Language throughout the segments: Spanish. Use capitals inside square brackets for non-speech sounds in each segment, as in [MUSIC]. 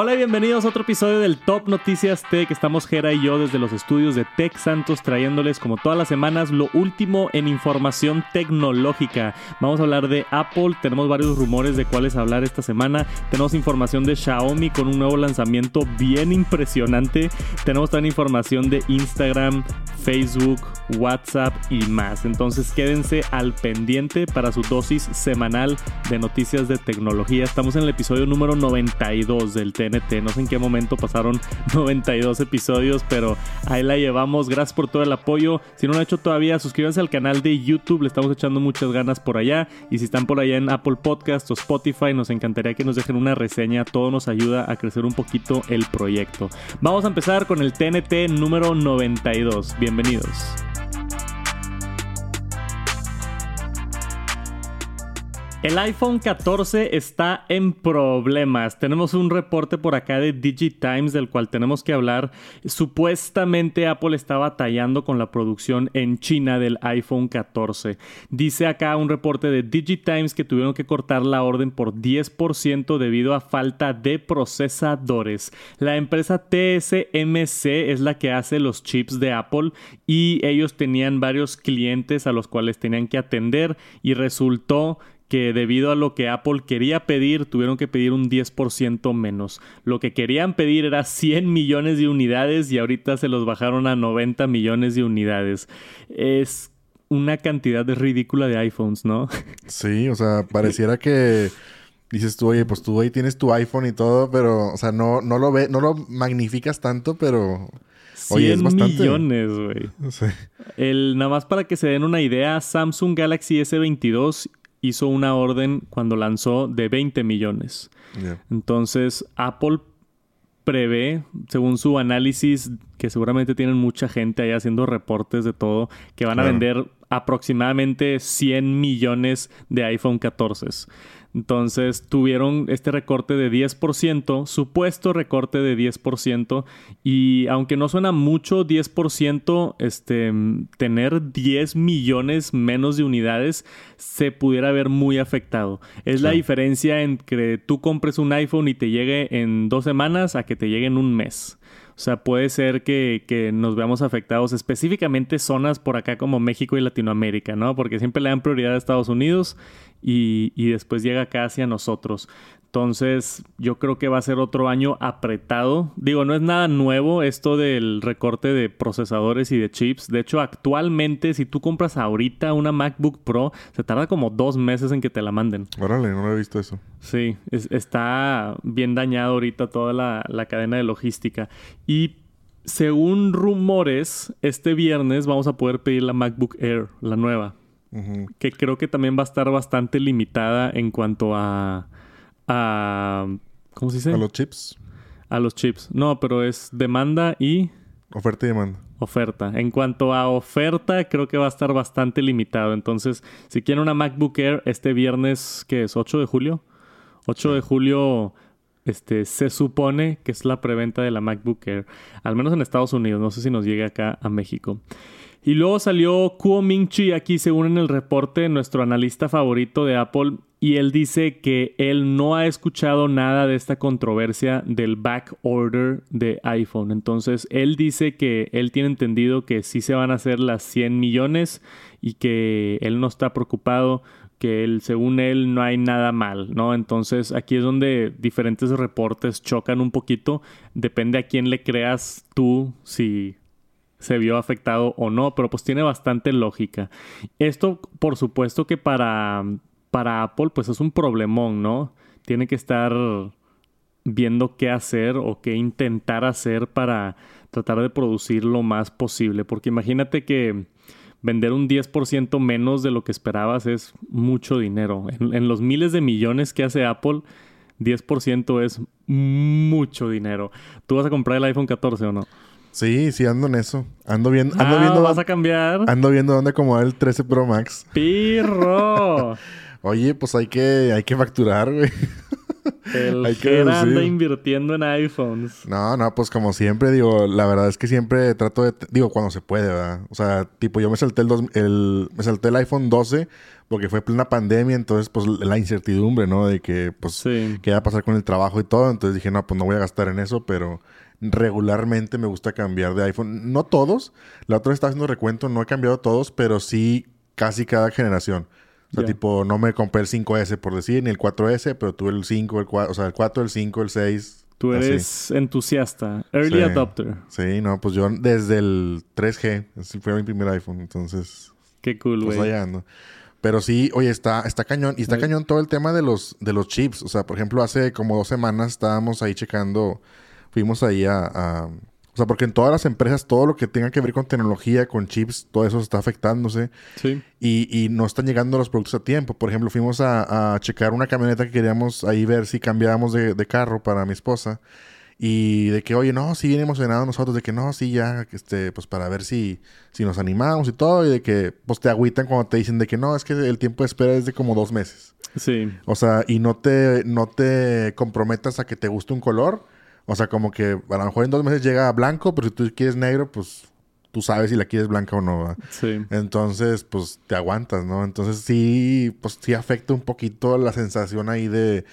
Hola y bienvenidos a otro episodio del Top Noticias Tech. Estamos Jera y yo desde los estudios de Tech Santos trayéndoles como todas las semanas lo último en información tecnológica. Vamos a hablar de Apple, tenemos varios rumores de cuáles hablar esta semana. Tenemos información de Xiaomi con un nuevo lanzamiento bien impresionante. Tenemos también información de Instagram, Facebook, WhatsApp y más. Entonces quédense al pendiente para su dosis semanal de noticias de tecnología. Estamos en el episodio número 92 del No sé en qué momento pasaron [LAUGHS] 92 episodios, pero ahí la llevamos. Gracias por todo el apoyo. Si no lo han hecho todavía, suscríbanse al canal de YouTube. Le estamos echando muchas ganas por allá. Y si están por allá en Apple Podcast o Spotify, nos encantaría que nos dejen una reseña. Todo nos ayuda a crecer un poquito el proyecto. Vamos a empezar con el TNT número 92. Bienvenidos. El iPhone 14 está en problemas. Tenemos un reporte por acá de DigiTimes del cual tenemos que hablar. Supuestamente Apple está batallando con la producción en China del iPhone 14. Dice acá un reporte de DigiTimes que tuvieron que cortar la orden por 10% debido a falta de procesadores. La empresa TSMC es la que hace los chips de Apple y ellos tenían varios clientes a los cuales tenían que atender y resultó que debido a lo que Apple quería pedir, tuvieron que pedir un 10% menos. Lo que querían pedir era 100 millones de unidades y ahorita se los bajaron a 90 millones de unidades. Es una cantidad ridícula de iPhones, ¿no? [LAUGHS] Sí, o sea, pareciera que dices tú, oye, pues tú ahí tienes tu iPhone y todo, pero, o sea, no, no lo ve, no lo magnificas tanto, pero. 100 millones, güey. [LAUGHS] El, nada más para que se den una idea, Samsung Galaxy S22 hizo una orden cuando lanzó de 20 millones. Entonces, Apple prevé, según su análisis, que seguramente tienen mucha gente ahí haciendo reportes de todo, que van a vender aproximadamente 100 millones de iPhone 14. Entonces tuvieron este recorte de 10%, supuesto recorte de 10%, y aunque no suena mucho 10%, este, tener 10 millones menos de unidades se pudiera ver muy afectado. Es la diferencia entre tú compres un iPhone y te llegue en dos semanas a que te llegue en un mes. O sea, puede ser que, que, nos veamos afectados específicamente zonas por acá como México y Latinoamérica, ¿no? Porque siempre le dan prioridad a Estados Unidos y, y después llega acá hacia nosotros. Entonces, yo creo que va a ser otro año apretado. Digo, no es nada nuevo esto del recorte de procesadores y de chips. De hecho, actualmente, si tú compras ahorita una MacBook Pro, se tarda como dos meses en que te la manden. Órale, no lo he visto eso. Sí, está bien dañado ahorita toda la, la cadena de logística. Y según rumores, este viernes vamos a poder pedir la MacBook Air, la nueva. Que creo que también va a estar bastante limitada en cuanto a a... ¿Cómo se dice? A los chips. A los chips. No, pero es demanda y... Oferta y demanda. Oferta. En cuanto a oferta, creo que va a estar bastante limitado. Entonces, si quieren una MacBook Air este viernes, que es 8 de julio. 8 de julio, este, se supone que es la preventa de la MacBook Air. Al menos en Estados Unidos. No sé si nos llegue acá a México. Y luego salió Kuo Ming Chi aquí, según en el reporte, nuestro analista favorito de Apple, y él dice que él no ha escuchado nada de esta controversia del back order de iPhone. Entonces, él dice que él tiene entendido que sí se van a hacer las 100 millones y que él no está preocupado que él, según él no hay nada mal, ¿no? Entonces aquí es donde diferentes reportes chocan un poquito, depende a quién le creas tú, si se vio afectado o no, pero pues tiene bastante lógica. Esto, por supuesto que para, para Apple, pues es un problemón, ¿no? Tiene que estar viendo qué hacer o qué intentar hacer para tratar de producir lo más posible. Porque imagínate que vender un 10% menos de lo que esperabas es mucho dinero. En, en, los miles de millones que hace Apple, 10% es mucho dinero. ¿Tú vas a comprar el iPhone 14 o no? Sí, sí, ando en eso. Ando viendo. Ando ah, viendo ¿Vas a cambiar? Ando viendo dónde acomodar el 13 Pro Max. ¡Pirro! [LAUGHS] Oye, pues hay que, hay que facturar, güey. El [LAUGHS] hay que anda invirtiendo en iPhones. No, no, pues como siempre, digo, la verdad es que siempre trato de, digo, cuando se puede, ¿verdad? O sea, tipo, yo me salté el, el me salté el iPhone 12 porque fue plena pandemia, entonces pues la incertidumbre, ¿no? De que pues qué va a pasar con el trabajo y todo, entonces dije, no, pues no voy a gastar en eso, pero regularmente me gusta cambiar de iPhone. No todos, la otra vez estaba haciendo recuento, no he cambiado todos, pero sí casi cada generación. O sea, tipo, no me compré el 5S por decir, ni el 4S, pero tuve el 5, el 4, o sea, el 4, el 5, el 6. Tú eres entusiasta, early adopter. Sí, no, pues yo desde el 3G, ese fue mi primer iPhone, entonces. Qué cool, pues güey. Pero sí, oye, está, está cañón. Y está cañón todo el tema de los, de los chips. O sea, por ejemplo, hace como dos semanas estábamos ahí checando. Fuimos ahí a o sea, porque en todas las empresas todo lo que tenga que ver con tecnología, con chips, todo eso está afectándose. Sí. Y, no están llegando los productos a tiempo. Por ejemplo, fuimos a, checar una camioneta que queríamos ahí ver si cambiábamos de, carro para mi esposa. Y de que, oye, no, sí bien emocionados nosotros, de que no, sí, ya, este, pues para ver si, si nos animamos y todo. Y de que, pues te agüitan cuando te dicen de que no, es que el tiempo de espera es de como dos meses. Sí. O sea, y no te, no te comprometas a que te guste un color o sea, como que a lo mejor en dos meses llega blanco, pero si tú quieres negro, pues tú sabes si la quieres blanca o no. Sí. Entonces, pues te aguantas, ¿no? Entonces sí, pues sí afecta un poquito la sensación ahí de,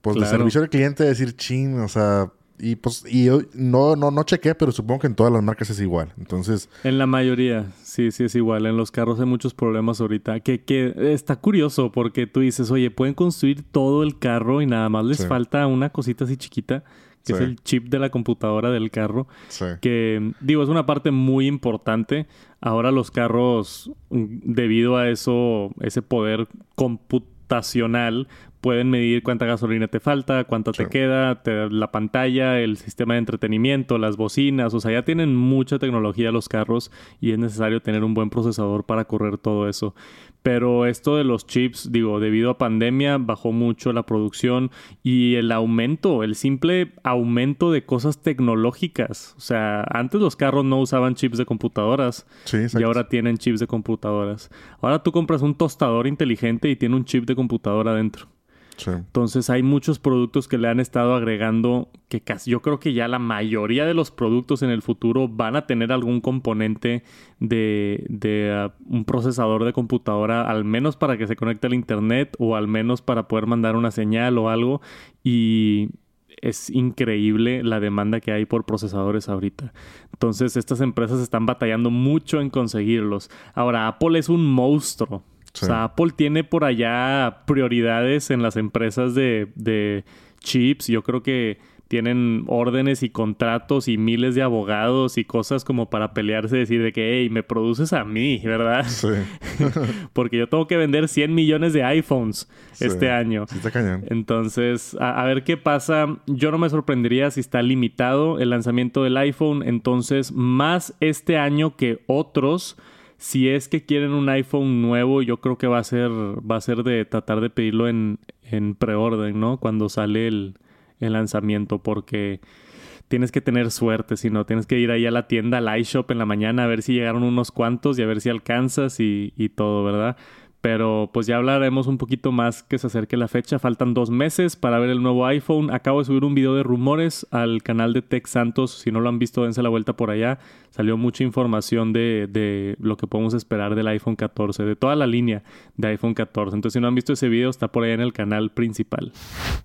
pues de servicio al cliente, de decir chin, o sea, y pues, y yo no, no, no chequé, pero supongo que en todas las marcas es igual. Entonces. En la mayoría, sí, sí es igual. En los carros hay muchos problemas ahorita. Que, que está curioso porque tú dices, oye, pueden construir todo el carro y nada más les falta una cosita así chiquita que es el chip de la computadora del carro. Que, digo, es una parte muy importante. Ahora los carros, mm, debido a eso, ese poder computacional, pueden medir cuánta gasolina te falta, cuánta te queda, la pantalla, el sistema de entretenimiento, las bocinas, o sea, ya tienen mucha tecnología los carros y es necesario tener un buen procesador para correr todo eso. Pero esto de los chips, digo, debido a pandemia bajó mucho la producción y el aumento, el simple aumento de cosas tecnológicas. O sea, antes los carros no usaban chips de computadoras y ahora tienen chips de computadoras. Ahora tú compras un tostador inteligente y tiene un chip de computadora adentro. Entonces hay muchos productos que le han estado agregando que casi yo creo que ya la mayoría de los productos en el futuro van a tener algún componente de, de uh, un procesador de computadora, al menos para que se conecte al internet o al menos para poder mandar una señal o algo. Y es increíble la demanda que hay por procesadores ahorita. Entonces estas empresas están batallando mucho en conseguirlos. Ahora, Apple es un monstruo. O sea, Apple tiene por allá prioridades en las empresas de, de chips. Yo creo que tienen órdenes y contratos y miles de abogados y cosas como para pelearse y decir de que, hey, me produces a mí, ¿verdad? Sí. [LAUGHS] Porque yo tengo que vender 100 millones de iPhones este año. Sí, está cañón. Entonces, a, ver qué pasa. Yo no me sorprendería si está limitado el lanzamiento del iPhone. Entonces, más este año que otros si es que quieren un iPhone nuevo, yo creo que va a ser, va a ser de tratar de pedirlo en, en preorden, ¿no? Cuando sale el, el, lanzamiento, porque tienes que tener suerte, si no, tienes que ir ahí a la tienda, al iShop en la mañana, a ver si llegaron unos cuantos y a ver si alcanzas y, y todo, ¿verdad? Pero pues ya hablaremos un poquito más que se acerque la fecha. Faltan dos meses para ver el nuevo iPhone. Acabo de subir un video de rumores al canal de Tech Santos. Si no lo han visto, dense la vuelta por allá. Salió mucha información de, de, lo que podemos esperar del iPhone 14, de toda la línea de iPhone 14. Entonces, si no han visto ese video, está por allá en el canal principal.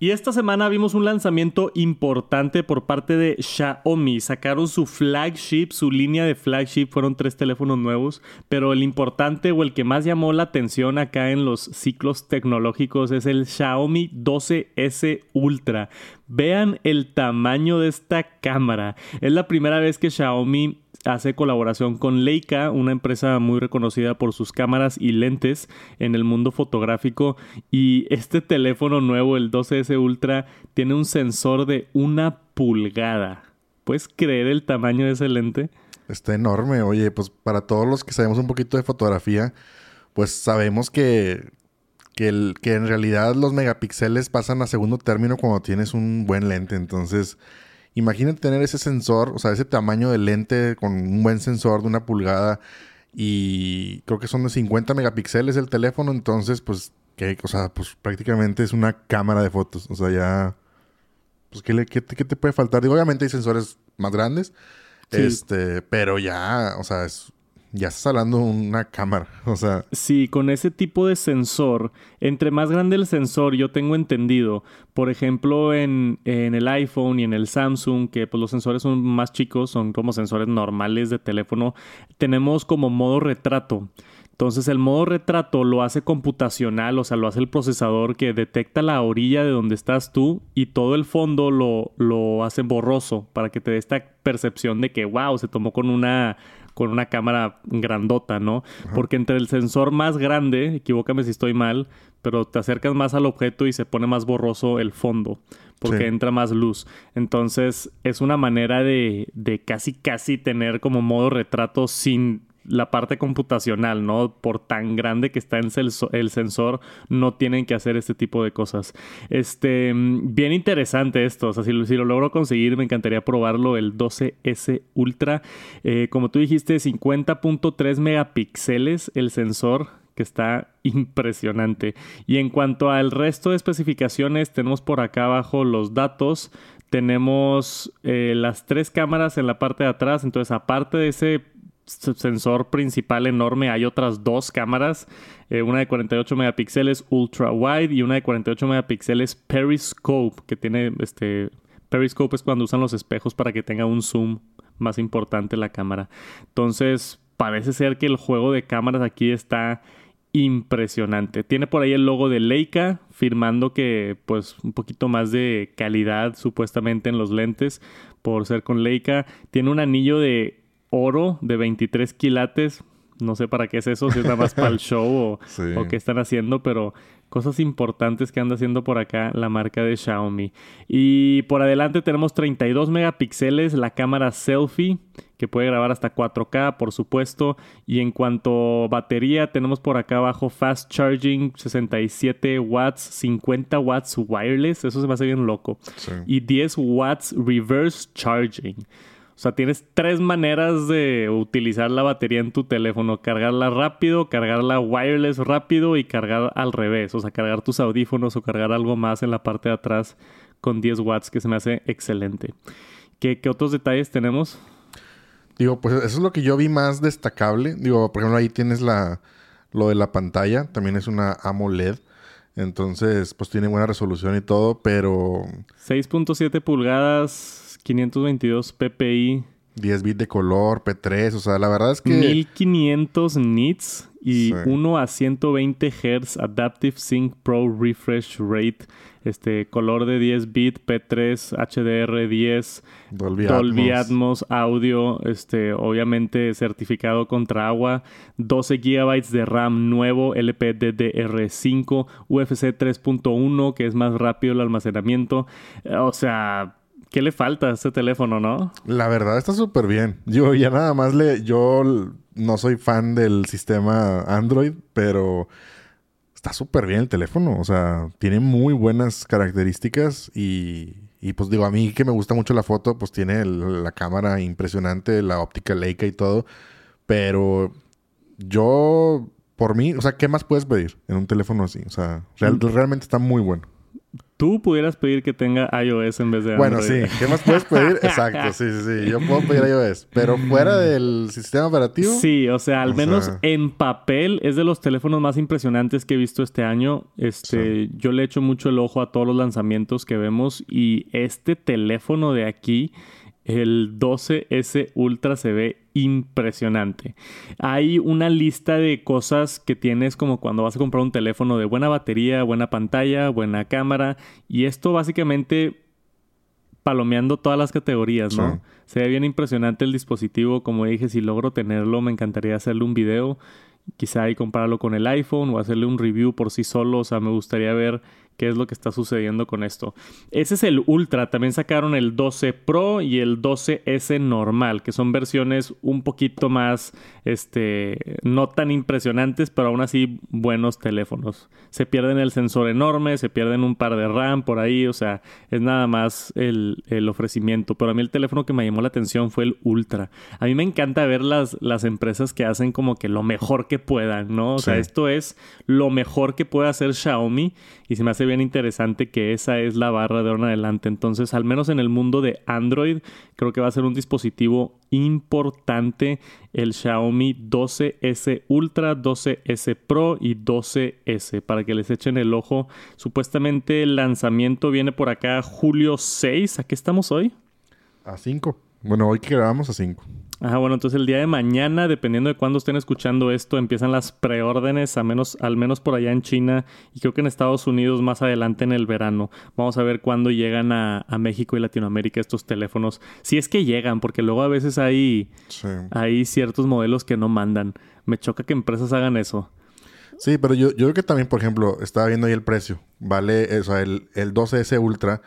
Y esta semana vimos un lanzamiento importante por parte de Xiaomi. Sacaron su flagship, su línea de flagship. Fueron tres teléfonos nuevos. Pero el importante o el que más llamó la atención acá en los ciclos tecnológicos es el Xiaomi 12S Ultra. Vean el tamaño de esta cámara. Es la primera vez que Xiaomi hace colaboración con Leica, una empresa muy reconocida por sus cámaras y lentes en el mundo fotográfico. Y este teléfono nuevo, el 12S Ultra, tiene un sensor de una pulgada. ¿Puedes creer el tamaño de ese lente? Está enorme. Oye, pues para todos los que sabemos un poquito de fotografía, pues sabemos que, que, el, que en realidad los megapíxeles pasan a segundo término cuando tienes un buen lente. Entonces, imagínate tener ese sensor, o sea, ese tamaño de lente con un buen sensor de una pulgada y creo que son de 50 megapíxeles el teléfono. Entonces, pues, que, o sea, pues prácticamente es una cámara de fotos. O sea, ya, pues, ¿qué, le, qué, qué te puede faltar? Digo, obviamente hay sensores más grandes. Este, pero ya, o sea, es ya estás hablando de una cámara. [LAUGHS] O sea. Sí, con ese tipo de sensor, entre más grande el sensor, yo tengo entendido, por ejemplo, en, en el iPhone y en el Samsung, que pues los sensores son más chicos, son como sensores normales de teléfono, tenemos como modo retrato. Entonces el modo retrato lo hace computacional, o sea, lo hace el procesador que detecta la orilla de donde estás tú y todo el fondo lo, lo hace borroso para que te dé esta percepción de que, wow, se tomó con una, con una cámara grandota, ¿no? Porque entre el sensor más grande, equivócame si estoy mal, pero te acercas más al objeto y se pone más borroso el fondo porque entra más luz. Entonces es una manera de, de casi casi tener como modo retrato sin la parte computacional, ¿no? Por tan grande que está en el sensor, no tienen que hacer este tipo de cosas. Este, bien interesante esto. O sea, si, lo logro conseguir, me encantaría probarlo. El 12S Ultra. Eh, como tú dijiste, 50.3 megapíxeles el sensor que está impresionante. Y en cuanto al resto de especificaciones, tenemos por acá abajo los datos. Tenemos eh, las tres cámaras en la parte de atrás. Entonces, aparte de ese sensor principal enorme hay otras dos cámaras, eh, una de 48 megapíxeles ultra wide y una de 48 megapíxeles periscope, que tiene este periscope es cuando usan los espejos para que tenga un zoom más importante la cámara. Entonces, parece ser que el juego de cámaras aquí está impresionante. Tiene por ahí el logo de Leica, firmando que pues un poquito más de calidad supuestamente en los lentes por ser con Leica. Tiene un anillo de oro de 23 quilates. No sé para qué es eso, si es nada más para el [LAUGHS] show o, qué están haciendo, pero cosas importantes que anda haciendo por acá la marca de Xiaomi. Y por adelante tenemos 32 megapíxeles, la cámara selfie, que puede grabar hasta 4K, por supuesto. Y en cuanto a batería, tenemos por acá abajo fast charging, 67 watts, 50 watts wireless, eso se me hace bien loco. Y 10 watts reverse charging. O sea, tienes tres maneras de utilizar la batería en tu teléfono. Cargarla rápido, cargarla wireless rápido y cargar al revés. O sea, cargar tus audífonos o cargar algo más en la parte de atrás con 10 watts, que se me hace excelente. ¿Qué, otros detalles tenemos? Digo, pues eso es lo que yo vi más destacable. Digo, por ejemplo, ahí tienes la, lo de la pantalla. También es una AMOLED. Entonces, pues tiene buena resolución y todo, pero... 6.7 pulgadas 522 ppi. 10 bits de color, P3, o sea, la verdad es que... 1500 nits y 1 a 120 Hz Adaptive Sync Pro Refresh Rate, este color de 10 bits, P3, HDR10, Dolby, Atmos. audio, este obviamente certificado contra agua, 12 GB de RAM nuevo, LPDDR5, UFC 3.1 que es más rápido el almacenamiento, o sea, ¿Qué le falta a este teléfono, no? La verdad está súper bien. Yo ya nada más le... Yo no soy fan del sistema Android, pero está súper bien el teléfono. O sea, tiene muy buenas características y, y pues digo, a mí que me gusta mucho la foto, pues tiene la cámara impresionante, la óptica Leica y todo. Pero yo, por mí, o sea, ¿qué más puedes pedir en un teléfono así? O sea, mm. realmente está muy bueno tú pudieras pedir que tenga iOS en vez de Android. Bueno, sí. ¿Qué más puedes pedir? [LAUGHS] Exacto, sí, sí, sí. Yo puedo pedir iOS. Pero fuera del sistema operativo. Sí, o sea, al menos en papel es de los teléfonos más impresionantes que he visto este año. Este, yo le echo mucho el ojo a todos los lanzamientos que vemos y este teléfono de aquí el 12S Ultra se ve impresionante. Hay una lista de cosas que tienes como cuando vas a comprar un teléfono de buena batería, buena pantalla, buena cámara. Y esto básicamente palomeando todas las categorías, ¿no? Se ve bien impresionante el dispositivo. Como dije, si logro tenerlo, me encantaría hacerle un video. Quizá y compararlo con el iPhone o hacerle un review por sí solo. O sea, me gustaría ver qué es lo que está sucediendo con esto. Ese es el Ultra, también sacaron el 12 Pro y el 12S normal, que son versiones un poquito más, este, no tan impresionantes, pero aún así buenos teléfonos. Se pierden el sensor enorme, se pierden un par de RAM por ahí, o sea, es nada más el, ofrecimiento. Pero a mí el teléfono que me llamó la atención fue el Ultra. A mí me encanta ver las, las empresas que hacen como que lo mejor que puedan, ¿no? O sea, esto es lo mejor que puede hacer Xiaomi y se me hace bien interesante que esa es la barra de ahora en adelante. Entonces, al menos en el mundo de Android, creo que va a ser un dispositivo importante el Xiaomi 12S Ultra, 12S Pro y 12S para que les echen el ojo. Supuestamente el lanzamiento viene por acá julio 6. ¿A qué estamos hoy? A 5. Bueno, hoy que grabamos a 5. Ajá, bueno, entonces el día de mañana, dependiendo de cuándo estén escuchando esto, empiezan las preórdenes, a menos, al menos por allá en China y creo que en Estados Unidos más adelante en el verano. Vamos a ver cuándo llegan a, México y Latinoamérica estos teléfonos. Si es que llegan, porque luego a veces hay, hay ciertos modelos que no mandan. Me choca que empresas hagan eso. Sí, pero yo, yo creo que también, por ejemplo, estaba viendo ahí el precio. Vale, o sea, el, el 12S Ultra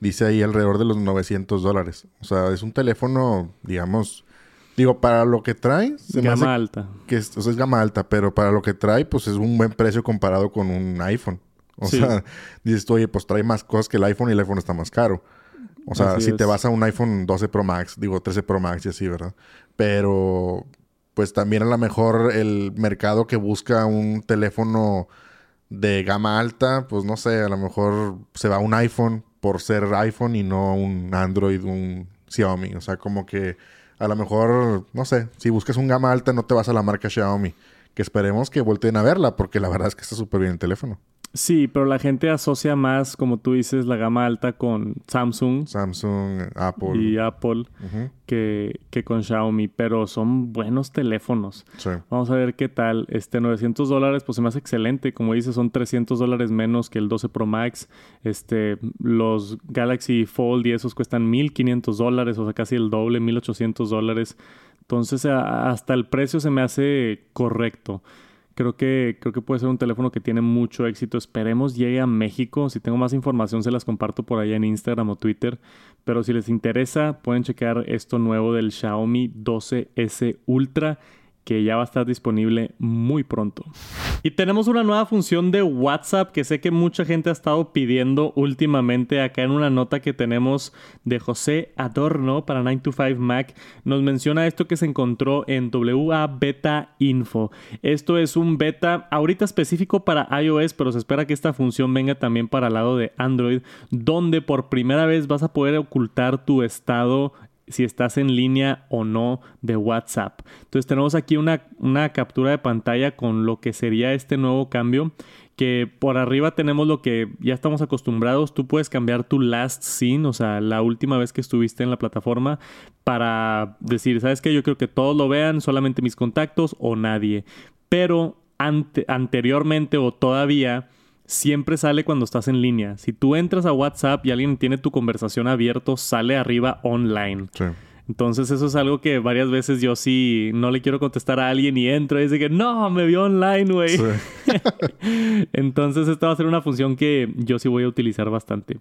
dice ahí alrededor de los 900 dólares. O sea, es un teléfono, digamos, digo, para lo que trae... Se gama alta. Que es, o sea, es gama alta, pero para lo que trae, pues es un buen precio comparado con un iPhone. O sea, [LAUGHS] dices tú, oye, pues trae más cosas que el iPhone y el iPhone está más caro. O sea, si te vas a un iPhone 12 Pro Max, digo 13 Pro Max y así, ¿verdad? Pero, pues también a lo mejor el mercado que busca un teléfono de gama alta, pues no sé, a lo mejor se va a un iPhone por ser iPhone y no un Android, un Xiaomi. O sea, como que a lo mejor, no sé, si buscas un gama alta no te vas a la marca Xiaomi. Que esperemos que volteen a verla porque la verdad es que está súper bien el teléfono. Sí, pero la gente asocia más, como tú dices, la gama alta con Samsung. Samsung, Apple. Y Apple que, que, con Xiaomi, pero son buenos teléfonos. Sí. Vamos a ver qué tal. Este 900 dólares, pues se me hace excelente. Como dices, son 300 dólares menos que el 12 Pro Max. Este, los Galaxy Fold y esos cuestan 1500 dólares, o sea, casi el doble, 1800 dólares. Entonces, hasta el precio se me hace correcto. Creo que, creo que puede ser un teléfono que tiene mucho éxito. Esperemos llegue a México. Si tengo más información se las comparto por allá en Instagram o Twitter. Pero si les interesa, pueden checar esto nuevo del Xiaomi 12S Ultra que ya va a estar disponible muy pronto. Y tenemos una nueva función de WhatsApp que sé que mucha gente ha estado pidiendo últimamente. Acá en una nota que tenemos de José Adorno para 9to5 Mac, nos menciona esto que se encontró en WA Beta Info. Esto es un beta ahorita específico para iOS, pero se espera que esta función venga también para el lado de Android, donde por primera vez vas a poder ocultar tu estado si estás en línea o no de WhatsApp. Entonces tenemos aquí una, una, captura de pantalla con lo que sería este nuevo cambio. Que por arriba tenemos lo que ya estamos acostumbrados. Tú puedes cambiar tu last scene, o sea, la última vez que estuviste en la plataforma, para decir, ¿sabes qué? Yo creo que todos lo vean, solamente mis contactos o nadie. Pero anteriormente o todavía siempre sale cuando estás en línea. Si tú entras a WhatsApp y alguien tiene tu conversación abierto, sale arriba online. Sí. Entonces eso es algo que varias veces yo sí no le quiero contestar a alguien y entro y dice que no, me vio online, güey. [LAUGHS] Entonces esta va a ser una función que yo sí voy a utilizar bastante.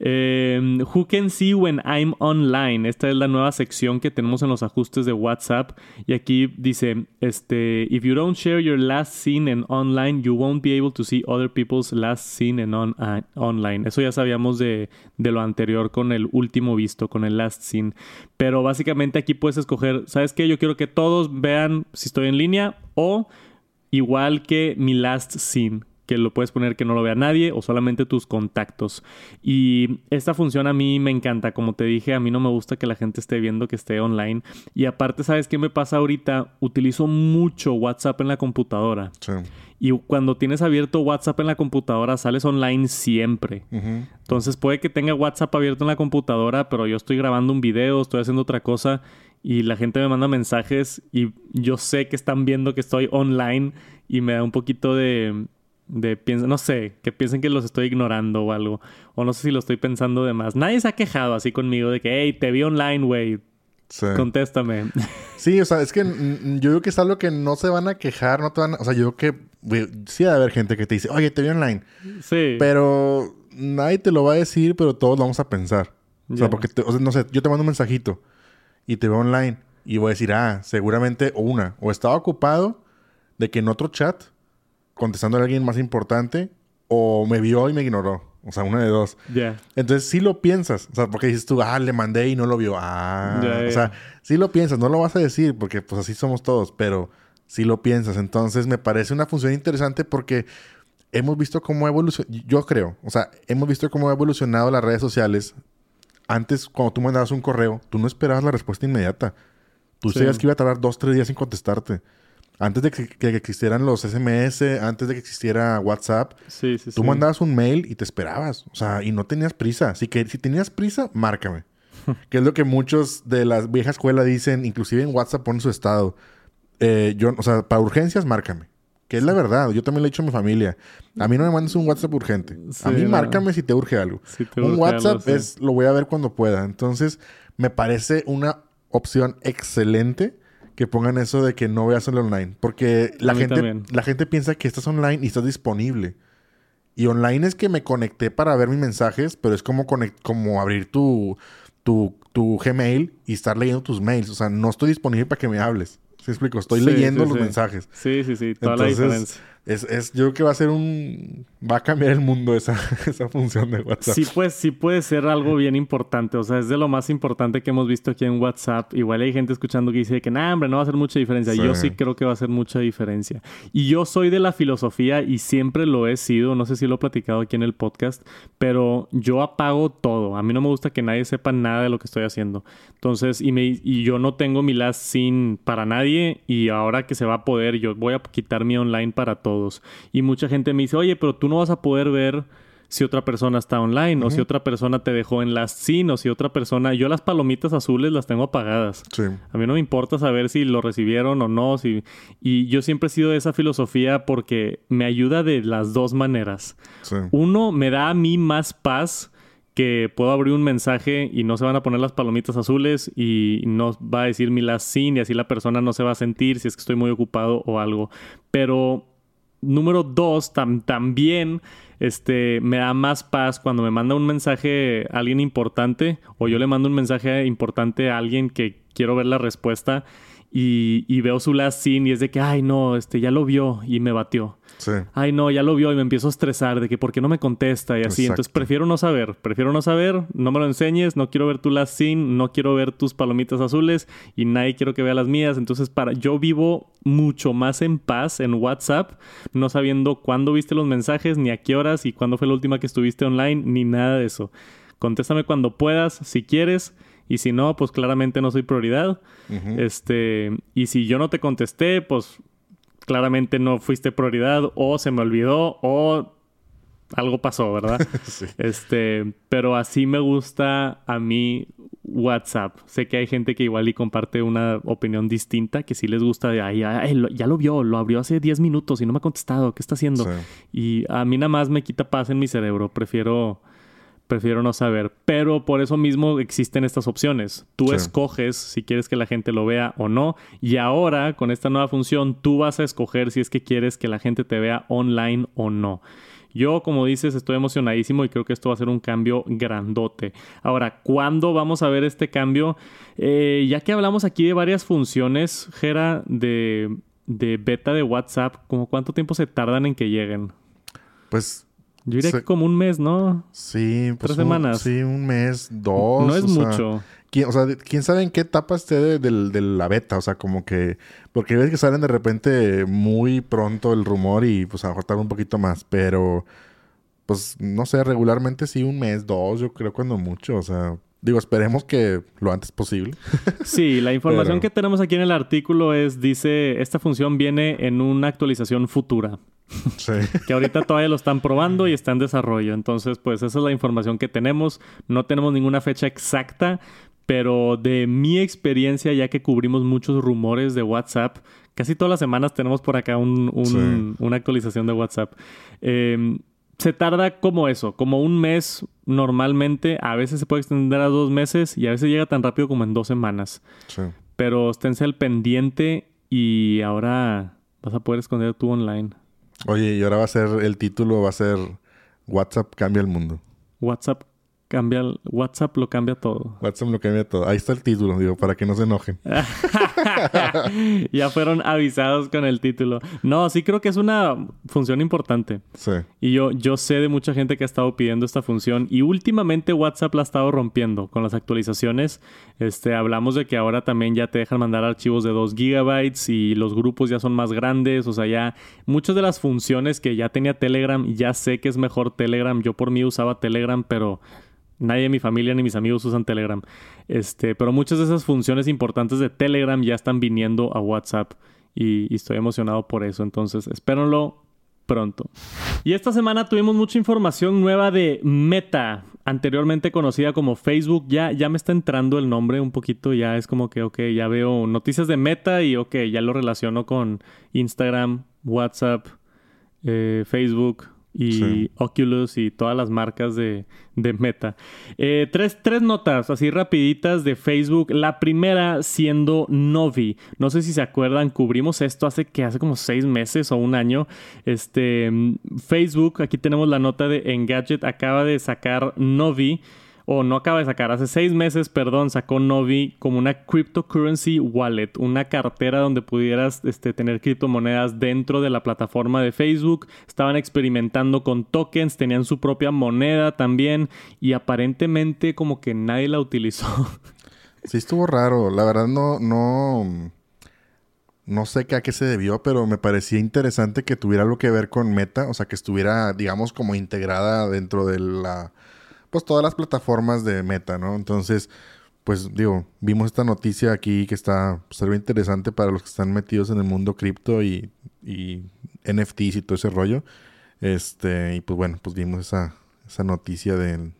Eh, who can see when I'm online? Esta es la nueva sección que tenemos en los ajustes de WhatsApp y aquí dice, este, if you don't share your last scene en online, you won't be able to see other people's last scene en uh, online. Eso ya sabíamos de, de lo anterior con el último visto, con el last scene. Pero básicamente aquí puedes escoger, ¿sabes qué? Yo quiero que todos vean si estoy en línea o igual que mi last scene, que lo puedes poner que no lo vea nadie o solamente tus contactos. Y esta función a mí me encanta, como te dije, a mí no me gusta que la gente esté viendo que esté online. Y aparte, ¿sabes qué me pasa ahorita? Utilizo mucho WhatsApp en la computadora. Sí. Y cuando tienes abierto WhatsApp en la computadora, sales online siempre. Entonces puede que tenga WhatsApp abierto en la computadora, pero yo estoy grabando un video, estoy haciendo otra cosa y la gente me manda mensajes y yo sé que están viendo que estoy online y me da un poquito de, de no sé, que piensen que los estoy ignorando o algo. O no sé si lo estoy pensando de más. Nadie se ha quejado así conmigo de que, hey, te vi online, güey. Contéstame. Sí, o sea, es que yo creo que es algo que no se van a quejar, no te van a... O sea, yo creo que sí va a haber gente que te dice, oye, te vi online. Sí. Pero nadie te lo va a decir, pero todos lo vamos a pensar. O sea, porque, o sea, no sé, yo te mando un mensajito y te veo online y voy a decir, ah, seguramente, o una, o estaba ocupado de que en otro chat, contestando a alguien más importante, o me vio y me ignoró. O sea, una de dos. Ya. Entonces sí lo piensas. O sea, porque dices tú, ah, le mandé y no lo vio. Ah. O sea, sí lo piensas. No lo vas a decir porque pues así somos todos. Pero sí lo piensas. Entonces me parece una función interesante porque hemos visto cómo ha evolucionado, yo creo, o sea, hemos visto cómo ha evolucionado las redes sociales. Antes, cuando tú mandabas un correo, tú no esperabas la respuesta inmediata. Tú sabías que iba a tardar dos, tres días en contestarte. Antes de que, existieran los SMS, antes de que existiera WhatsApp, tú mandabas un mail y te esperabas. O sea, y no tenías prisa. Así que si tenías prisa, márcame. [LAUGHS] que es lo que muchos de las viejas escuela dicen, inclusive en WhatsApp ponen su estado. Eh, yo, o sea, para urgencias, márcame. Que es la verdad. Yo también le he dicho a mi familia. A mí no me mandes un WhatsApp urgente. a mí márcame si te urge algo. un WhatsApp es lo voy a ver cuando pueda. Entonces, me parece una opción excelente que pongan eso de que no veas el online. Porque la gente, la gente piensa que estás online y estás disponible. Y online es que me conecté para ver mis mensajes, pero es como, como abrir tu, tu, tu Gmail y estar leyendo tus mails. O sea, no estoy disponible para que me hables. ¿Sí explico? Estoy leyendo los mensajes. Sí, sí, sí. Toda la diferencia. Es, es, yo creo que va a ser un... Va a cambiar el mundo esa, [LAUGHS] esa función de WhatsApp. Sí, pues sí puede ser algo bien importante. O sea, es de lo más importante que hemos visto aquí en WhatsApp. Igual hay gente escuchando que dice que, nah, hombre, no va a hacer mucha diferencia. Yo sí creo que va a hacer mucha diferencia. Y yo soy de la filosofía y siempre lo he sido. No sé si lo he platicado aquí en el podcast, pero yo apago todo. A mí no me gusta que nadie sepa nada de lo que estoy haciendo. Entonces, y, me, y yo no tengo mi last sin para nadie. Y ahora que se va a poder, yo voy a quitar mi online para todo. Y mucha gente me dice, oye, pero tú no vas a poder ver si otra persona está online o si otra persona te dejó en las sin o si otra persona... Yo las palomitas azules las tengo apagadas. A mí no me importa saber si lo recibieron o no. Si... Y yo siempre he sido de esa filosofía porque me ayuda de las dos maneras. Uno, me da a mí más paz que puedo abrir un mensaje y no se van a poner las palomitas azules y no va a decir mi last sin y así la persona no se va a sentir si es que estoy muy ocupado o algo. Pero número dos, también este, me da más paz cuando me manda un mensaje a alguien importante o yo le mando un mensaje importante a alguien que quiero ver la respuesta y, veo su last scene y es de que, ay, no, este, ya lo vio y me batió. Sí. Ay, no, ya lo vio y me empiezo a estresar de que por qué no me contesta y así. Entonces prefiero no saber, prefiero no saber, no me lo enseñes, no quiero ver tu last scene, no quiero ver tus palomitas azules y nadie quiero que vea las mías. Entonces, para yo vivo mucho más en paz en WhatsApp, no sabiendo cuándo viste los mensajes, ni a qué horas y cuándo fue la última que estuviste online, ni nada de eso. Contéstame cuando puedas, si quieres y si no, pues claramente no soy prioridad. Este, y si yo no te contesté, pues claramente no fuiste prioridad o se me olvidó o algo pasó, ¿verdad? [LAUGHS] Este, pero así me gusta a mí WhatsApp. Sé que hay gente que igual y comparte una opinión distinta, que sí les gusta de, ay, ya lo vio, lo abrió hace 10 minutos y no me ha contestado, ¿qué está haciendo? Y a mí nada más me quita paz en mi cerebro, prefiero prefiero no saber. Pero por eso mismo existen estas opciones. Tú escoges si quieres que la gente lo vea o no. Y ahora, con esta nueva función, tú vas a escoger si es que quieres que la gente te vea online o no. Yo, como dices, estoy emocionadísimo y creo que esto va a ser un cambio grandote. Ahora, ¿cuándo vamos a ver este cambio? Eh, ya que hablamos aquí de varias funciones, Gera, de, de beta de WhatsApp, ¿cómo cuánto tiempo se tardan en que lleguen? Pues yo diría que como un mes, ¿no? Sí, pues Tres semanas. Sí, un mes, dos. No es mucho. ¿quién, o sea, quién sabe en qué etapa esté de, la beta. O sea, como que. Porque ves que salen de repente muy pronto el rumor y pues a lo un poquito más. Pero. Pues no sé, regularmente sí, un mes, dos, yo creo cuando mucho. O sea, Digo, esperemos que lo antes posible. [LAUGHS] sí, la información que tenemos aquí en el artículo es, dice, esta función viene en una actualización futura. Sí. [LAUGHS] que ahorita todavía lo están probando y está en desarrollo. Entonces, pues esa es la información que tenemos. No tenemos ninguna fecha exacta, pero de mi experiencia, ya que cubrimos muchos rumores de WhatsApp, casi todas las semanas tenemos por acá una actualización de WhatsApp. Eh, se tarda como eso, como un mes normalmente, a veces se puede extender a dos meses y a veces llega tan rápido como en dos semanas. Sí. Pero esténse al pendiente y ahora vas a poder esconder tu online. Oye, y ahora va a ser, el título va a ser WhatsApp cambia el mundo. WhatsApp cambia WhatsApp lo cambia todo. WhatsApp lo cambia todo. Ahí está el título, digo, para que no se enojen. [LAUGHS] ya fueron avisados con el título. No, sí creo que es una función importante. Sí. Y yo, yo sé de mucha gente que ha estado pidiendo esta función y últimamente WhatsApp la ha estado rompiendo con las actualizaciones. Este, hablamos de que ahora también ya te dejan mandar archivos de 2 gigabytes y los grupos ya son más grandes. O sea, ya muchas de las funciones que ya tenía Telegram, ya sé que es mejor Telegram. Yo por mí usaba Telegram, pero Nadie de mi familia ni mis amigos usan Telegram. Este, pero muchas de esas funciones importantes de Telegram ya están viniendo a WhatsApp y, estoy emocionado por eso. Entonces, espérenlo pronto. Y esta semana tuvimos mucha información nueva de Meta, anteriormente conocida como Facebook. Ya, ya me está entrando el nombre un poquito, ya es como que, ok, ya veo noticias de Meta y, ok, ya lo relaciono con Instagram, WhatsApp, eh, Facebook, y Oculus y todas las marcas de, Meta. Eh, tres, tres, notas así rapiditas de Facebook. La primera siendo Novi. No sé si se acuerdan, cubrimos esto hace que hace como seis meses o un año. Este Facebook, aquí tenemos la nota de Engadget, acaba de sacar Novi o no acaba de sacar, hace seis meses, perdón, sacó Novi como una cryptocurrency wallet, una cartera donde pudieras este, tener criptomonedas dentro de la plataforma de Facebook. Estaban experimentando con tokens, tenían su propia moneda también y aparentemente como que nadie la utilizó. Sí, estuvo raro. La verdad no, no, no sé a qué se debió, pero me parecía interesante que tuviera algo que ver con Meta, o sea, que estuviera, digamos, como integrada dentro de la pues todas las plataformas de Meta, ¿no? Entonces, pues digo, vimos esta noticia aquí que está pues, algo interesante para los que están metidos en el mundo cripto y, y NFTs y todo ese rollo. Este, y pues bueno, pues vimos esa, esa noticia de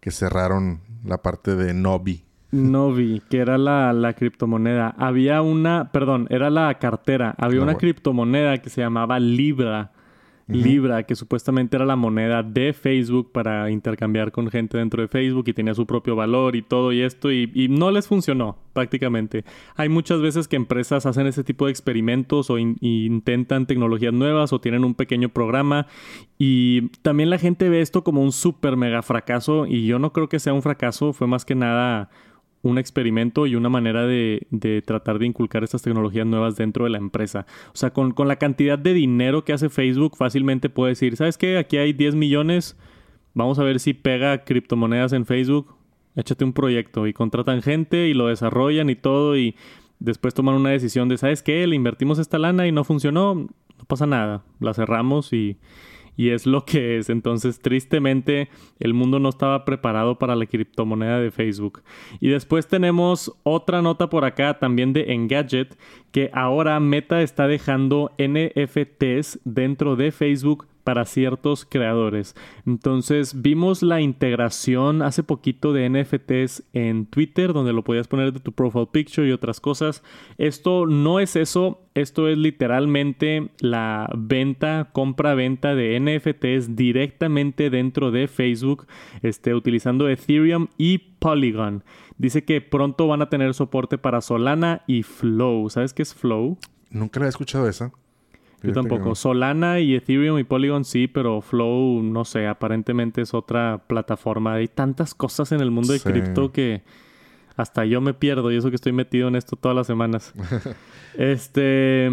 que cerraron la parte de Novi. Novi, que era la, la criptomoneda. Había una, perdón, era la cartera. Había una criptomoneda que se llamaba Libra Libra, que supuestamente era la moneda de Facebook para intercambiar con gente dentro de Facebook y tenía su propio valor y todo y esto, y, no les funcionó prácticamente. Hay muchas veces que empresas hacen ese tipo de experimentos o intentan tecnologías nuevas o tienen un pequeño programa y también la gente ve esto como un súper mega fracaso y yo no creo que sea un fracaso, fue más que nada un experimento y una manera de, tratar de inculcar estas tecnologías nuevas dentro de la empresa. O sea, con, la cantidad de dinero que hace Facebook, fácilmente puede decir, ¿sabes qué? Aquí hay 10 millones, vamos a ver si pega criptomonedas en Facebook, échate un proyecto y contratan gente y lo desarrollan y todo y después toman una decisión de, ¿sabes qué? Le invertimos esta lana y no funcionó, no pasa nada, la cerramos y y es lo que es. Entonces, tristemente, el mundo no estaba preparado para la criptomoneda de Facebook. Y después tenemos otra nota por acá también de Engadget, que ahora Meta está dejando NFTs dentro de Facebook para ciertos creadores. Entonces vimos la integración hace poquito de NFTs en Twitter, donde lo podías poner de tu profile picture y otras cosas. Esto no es eso, esto es literalmente la venta, compra-venta de NFTs directamente dentro de Facebook, este, utilizando Ethereum y Polygon. Dice que pronto van a tener soporte para Solana y Flow. ¿Sabes qué es Flow? Nunca la he escuchado esa. Yo tampoco. Solana y Ethereum y Polygon sí, pero Flow, no sé, aparentemente es otra plataforma. Hay tantas cosas en el mundo de cripto que hasta yo me pierdo y eso que estoy metido en esto todas las semanas. [LAUGHS] este.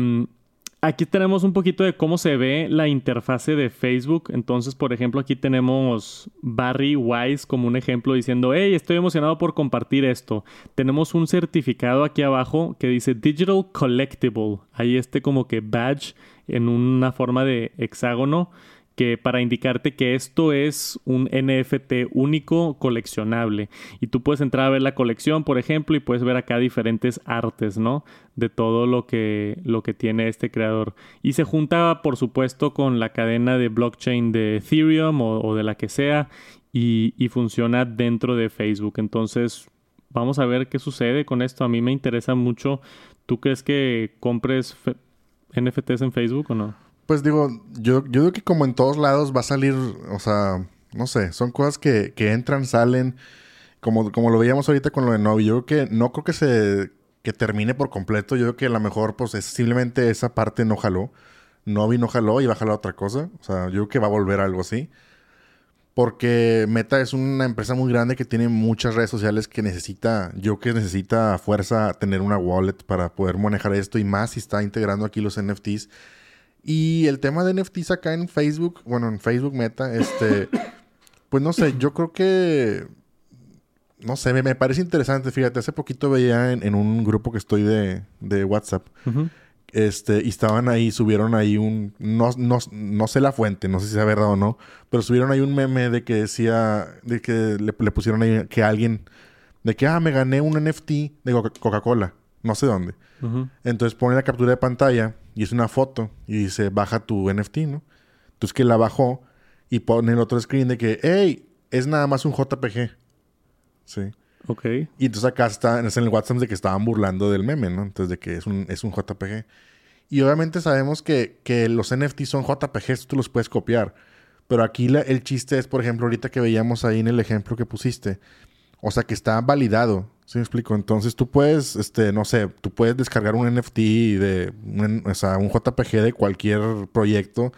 Aquí tenemos un poquito de cómo se ve la interfase de Facebook. Entonces, por ejemplo, aquí tenemos Barry Wise como un ejemplo diciendo, hey, estoy emocionado por compartir esto. Tenemos un certificado aquí abajo que dice Digital Collectible. Ahí este como que badge en una forma de hexágono que para indicarte que esto es un NFT único coleccionable. Y tú puedes entrar a ver la colección por ejemplo y puedes ver acá diferentes artes no de todo lo que lo que tiene este creador. Y se junta por supuesto con la cadena de blockchain de Ethereum o, de la que sea y, y, funciona dentro de Facebook. Entonces vamos a ver qué sucede con esto. A mí me interesa mucho. Tú crees que compres NFTs en Facebook o no? Pues digo, yo, yo digo que como en todos lados va a salir, o sea, no sé, son cosas que, que entran, salen, como, como lo veíamos ahorita con lo de Novi. Yo creo que no creo que se que termine por completo. Yo creo que a lo mejor, pues, es simplemente esa parte no jaló. Novi no jaló y va a jalar otra cosa. O sea, yo creo que va a volver algo así. Porque Meta es una empresa muy grande que tiene muchas redes sociales que necesita, yo que necesita a fuerza tener una wallet para poder manejar esto y más si está integrando aquí los NFTs. Y el tema de NFTs acá en Facebook, bueno, en Facebook Meta, este, [COUGHS] pues no sé, yo creo que, no sé, me, parece interesante. Fíjate, hace poquito veía en, un grupo que estoy de, de WhatsApp. Este, y estaban ahí, subieron ahí un. No, no, no sé la fuente, no sé si sea verdad o no. Pero subieron ahí un meme de que decía. De que le, pusieron ahí que alguien. De que, ah, me gané un NFT de Coca-Cola. No sé dónde. Entonces pone la captura de pantalla y es una foto. Y dice, baja tu NFT, ¿no? Entonces que la bajó y pone el otro screen de que, hey, es nada más un JPG. Sí. Ok. Y entonces acá está, en el WhatsApp de que estaban burlando del meme, ¿no? Entonces de que es un, es un JPG. Y obviamente sabemos que, que los NFTs son JPGs, tú los puedes copiar. Pero aquí el chiste es, por ejemplo, ahorita que veíamos ahí en el ejemplo que pusiste. O sea, que está validado. ¿Sí me explico? Entonces tú puedes, este, no sé, tú puedes descargar un NFT de, o sea, un JPG de cualquier proyecto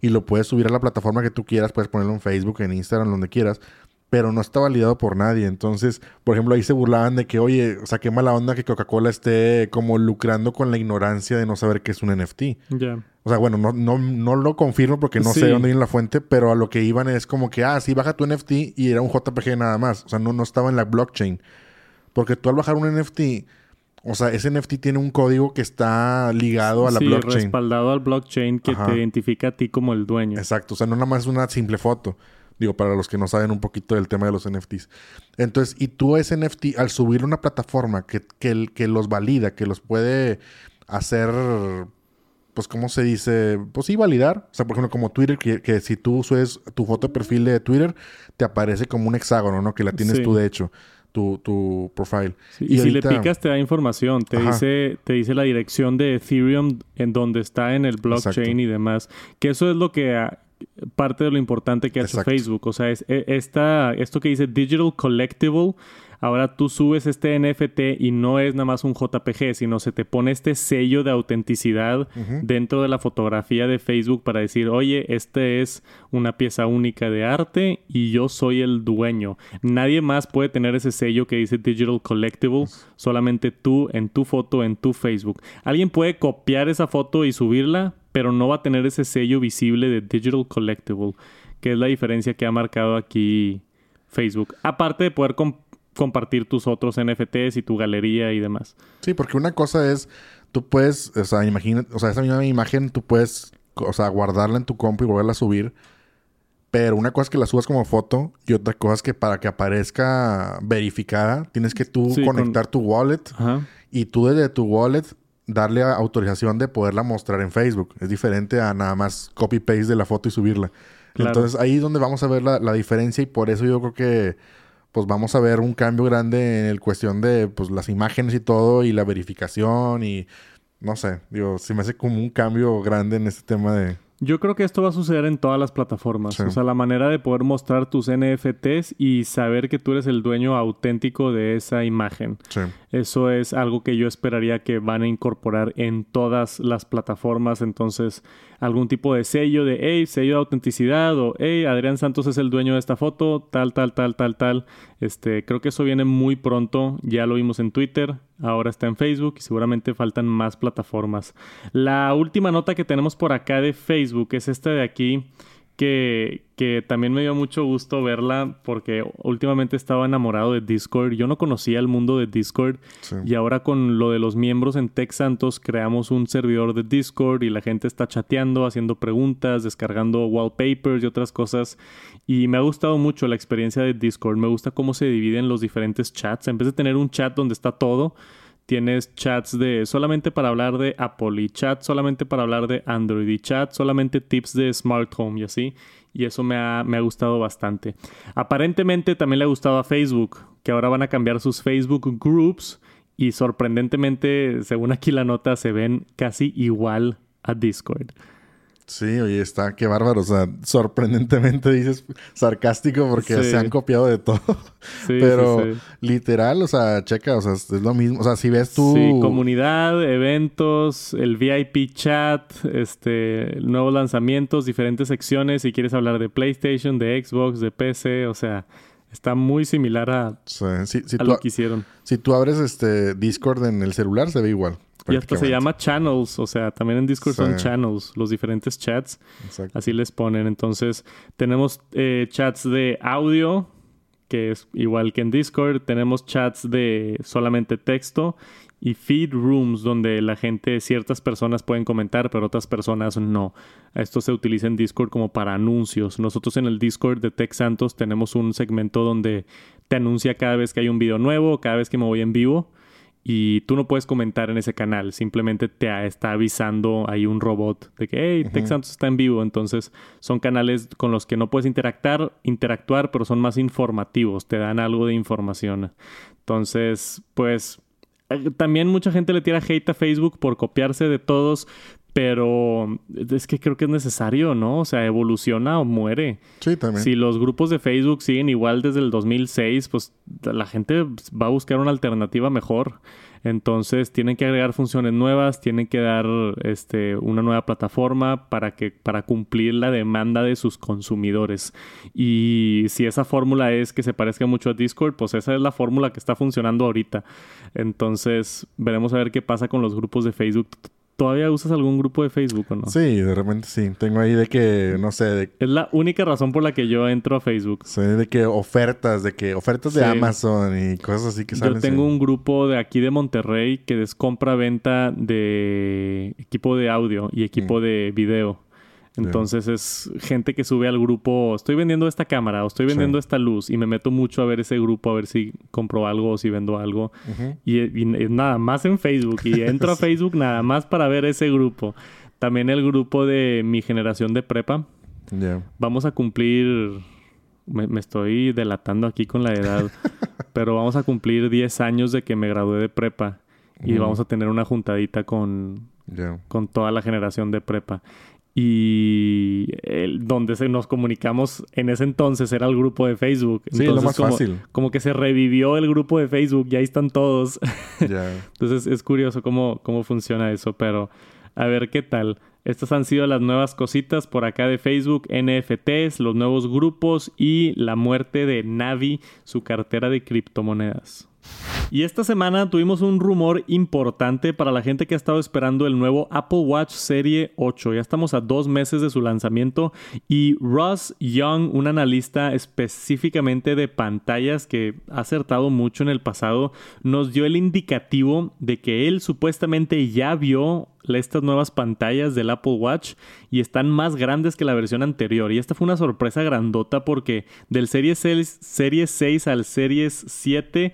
y lo puedes subir a la plataforma que tú quieras. Puedes ponerlo en Facebook, en Instagram, donde quieras pero no está validado por nadie. Entonces, por ejemplo, ahí se burlaban de que, oye, o sea, qué mala onda que Coca-Cola esté como lucrando con la ignorancia de no saber qué es un NFT. Ya. O sea, bueno, no, no, no lo confirmo porque no sé dónde viene la fuente, pero a lo que iban es como que, ah, sí, baja tu NFT y era un JPG nada más. O sea, no, no estaba en la blockchain. Porque tú al bajar un NFT, o sea, ese NFT tiene un código que está ligado a la sí, blockchain. respaldado al blockchain que te identifica a ti como el dueño. Exacto. O sea, no nada más es una simple foto. Digo, para los que no saben un poquito del tema de los NFTs. Entonces, y tú ese NFT, al subir una plataforma que, que, que los valida, que los puede hacer, pues, ¿cómo se dice? Pues sí, validar. O sea, por ejemplo, como Twitter, que, si tú subes tu foto de perfil de Twitter, te aparece como un hexágono, ¿no? Que la tienes tú, de hecho. Tu, tu profile. y, si le picas te da información, te dice, te dice la dirección de Ethereum en donde está en el blockchain y demás. Que eso es lo que parte de lo importante que ha hecho Facebook. O sea, es, e, esta, esto que dice Digital Collectible, ahora tú subes este NFT y no es nada más un JPG, sino se te pone este sello de autenticidad dentro de la fotografía de Facebook para decir, oye, esta es una pieza única de arte y yo soy el dueño. Nadie más puede tener ese sello que dice Digital Collectible, solamente tú en tu foto, en tu Facebook. Alguien puede copiar esa foto y subirla, pero no va a tener ese sello visible de Digital Collectible, que es la diferencia que ha marcado aquí Facebook. Aparte de poder compartir tus otros NFTs y tu galería y demás. Sí, porque una cosa es, tú puedes, o sea, imagina, o sea, esa misma imagen tú puedes, o sea, guardarla en tu compu y volverla a subir. Pero una cosa es que la subas como foto y otra cosa es que para que aparezca verificada, tienes que tú conectar tu wallet y tú desde tu wallet darle autorización de poderla mostrar en Facebook. Es diferente a nada más copy-paste de la foto y subirla. Entonces ahí es donde vamos a ver la, diferencia y por eso yo creo que pues vamos a ver un cambio grande en el cuestión de pues las imágenes y todo y la verificación y no sé, digo, se me hace como un cambio grande en este tema de, yo creo que esto va a suceder en todas las plataformas. O sea, la manera de poder mostrar tus NFTs y saber que tú eres el dueño auténtico de esa imagen. Eso es algo que yo esperaría que van a incorporar en todas las plataformas. Entonces, algún tipo de sello de, hey, sello de autenticidad o, hey, Adrián Santos es el dueño de esta foto, tal, tal, tal, tal, tal. Este, creo que eso viene muy pronto. Ya lo vimos en Twitter, ahora está en Facebook y seguramente faltan más plataformas. La última nota que tenemos por acá de Facebook es esta de aquí que, que, también me dio mucho gusto verla porque últimamente estaba enamorado de Discord. Yo no conocía el mundo de Discord y ahora con lo de los miembros en Tech Santos creamos un servidor de Discord y la gente está chateando, haciendo preguntas, descargando wallpapers y otras cosas. Y me ha gustado mucho la experiencia de Discord. Me gusta cómo se dividen los diferentes chats. En vez de tener un chat donde está todo, tienes chats de solamente para hablar de Apple y chat solamente para hablar de Android y chat solamente tips de Smart Home y así. Y eso me ha, me ha gustado bastante. Aparentemente también le ha gustado a Facebook, que ahora van a cambiar sus Facebook Groups y sorprendentemente, según aquí la nota, se ven casi igual a Discord. Sí, oye, está, qué bárbaro. O sea, sorprendentemente dices sarcástico porque se han copiado de todo. [LAUGHS] Sí, Pero literal, o sea, checa, o sea, es lo mismo. O sea, si ves tú. Sí, comunidad, eventos, el VIP chat, este, nuevos lanzamientos, diferentes secciones. Si quieres hablar de PlayStation, de Xbox, de PC, o sea. Está muy similar a, lo que hicieron. Si tú abres este Discord en el celular, se ve igual. Y hasta se llama channels, o sea, también en Discord son channels, los diferentes chats. Así les ponen. Entonces, tenemos eh, chats de audio, que es igual que en Discord. Tenemos chats de solamente texto y feed rooms donde la gente, ciertas personas pueden comentar, pero otras personas no. Esto se utiliza en Discord como para anuncios. Nosotros en el Discord de Tech Santos tenemos un segmento donde te anuncia cada vez que hay un video nuevo, cada vez que me voy en vivo y tú no puedes comentar en ese canal, simplemente te está avisando ahí un robot de que, hey, Tech Santos está en vivo. Entonces, son canales con los que no puedes interactuar, interactuar, pero son más informativos, te dan algo de información. Entonces, pues, eh, también mucha gente le tira hate a Facebook por copiarse de todos, pero es que creo que es necesario, ¿no? O sea, evoluciona o muere. Sí, también. Si los grupos de Facebook siguen igual desde el 2006, pues la gente va a buscar una alternativa mejor. Entonces tienen que agregar funciones nuevas, tienen que dar este, una nueva plataforma para, que, para cumplir la demanda de sus consumidores. Y si esa fórmula es que se parezca mucho a Discord, pues esa es la fórmula que está funcionando ahorita. Entonces veremos a ver qué pasa con los grupos de Facebook ¿Todavía usas algún grupo de Facebook o no? Sí, de repente sí. Tengo ahí de que, no sé... Es la única razón por la que yo entro a Facebook. Sí, de que ofertas, de que ofertas de Amazon y cosas así que salen. Yo tengo un grupo de aquí de Monterrey que es compra-venta de equipo de audio y equipo mm. de video. Entonces es gente que sube al grupo, estoy vendiendo esta cámara o estoy vendiendo esta luz y me meto mucho a ver ese grupo, a ver si compro algo o si vendo algo. y, nada más en Facebook y entro a [LAUGHS] Facebook nada más para ver ese grupo. También el grupo de mi generación de prepa. Vamos a cumplir, me, estoy delatando aquí con la edad, [LAUGHS] pero vamos a cumplir 10 años de que me gradué de prepa y vamos a tener una juntadita con, con toda la generación de prepa y el, donde se nos comunicamos en ese entonces era el grupo de Facebook. Sí, lo más como, fácil. Como que se revivió el grupo de Facebook y ahí están todos. [LAUGHS] entonces es curioso cómo, cómo funciona eso, pero a ver qué tal. Estas han sido las nuevas cositas por acá de Facebook, NFTs, los nuevos grupos y la muerte de Navi, su cartera de criptomonedas. Y esta semana tuvimos un rumor importante para la gente que ha estado esperando el nuevo Apple Watch Serie 8. Ya estamos a dos meses de su lanzamiento y Ross Young, un analista específicamente de pantallas que ha acertado mucho en el pasado, nos dio el indicativo de que él supuestamente ya vio estas nuevas pantallas del Apple Watch y están más grandes que la versión anterior. Y esta fue una sorpresa grandota porque del Series 6, Series 6 al Series 7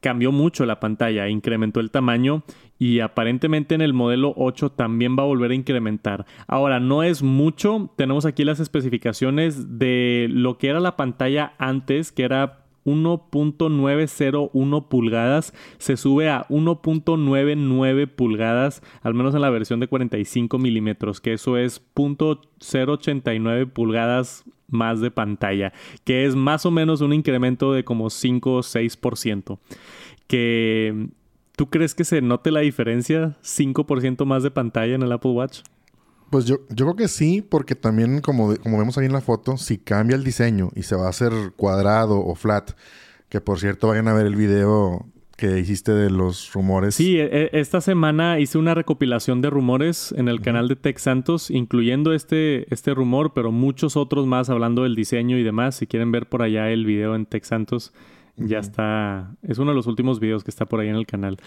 cambió mucho la pantalla, incrementó el tamaño y aparentemente en el modelo 8 también va a volver a incrementar. Ahora, no es mucho, tenemos aquí las especificaciones de lo que era la pantalla antes, que era 1.901 pulgadas se sube a 1.99 pulgadas, al menos en la versión de 45 milímetros, que eso es 0.089 pulgadas más de pantalla, que es más o menos un incremento de como 5 o 6%. Que ¿Tú crees que se note la diferencia? ¿5% más de pantalla en el Apple Watch? Pues yo, yo creo que sí, porque también, como, como vemos ahí en la foto, si cambia el diseño y se va a hacer cuadrado o flat, que por cierto vayan a ver el video que hiciste de los rumores. Sí, e, e, esta semana hice una recopilación de rumores en el canal de Tech Santos, incluyendo este, este rumor, pero muchos otros más hablando del diseño y demás. Si quieren ver por allá el video en Tech Santos, ya está. Es uno de los últimos videos que está por ahí en el canal.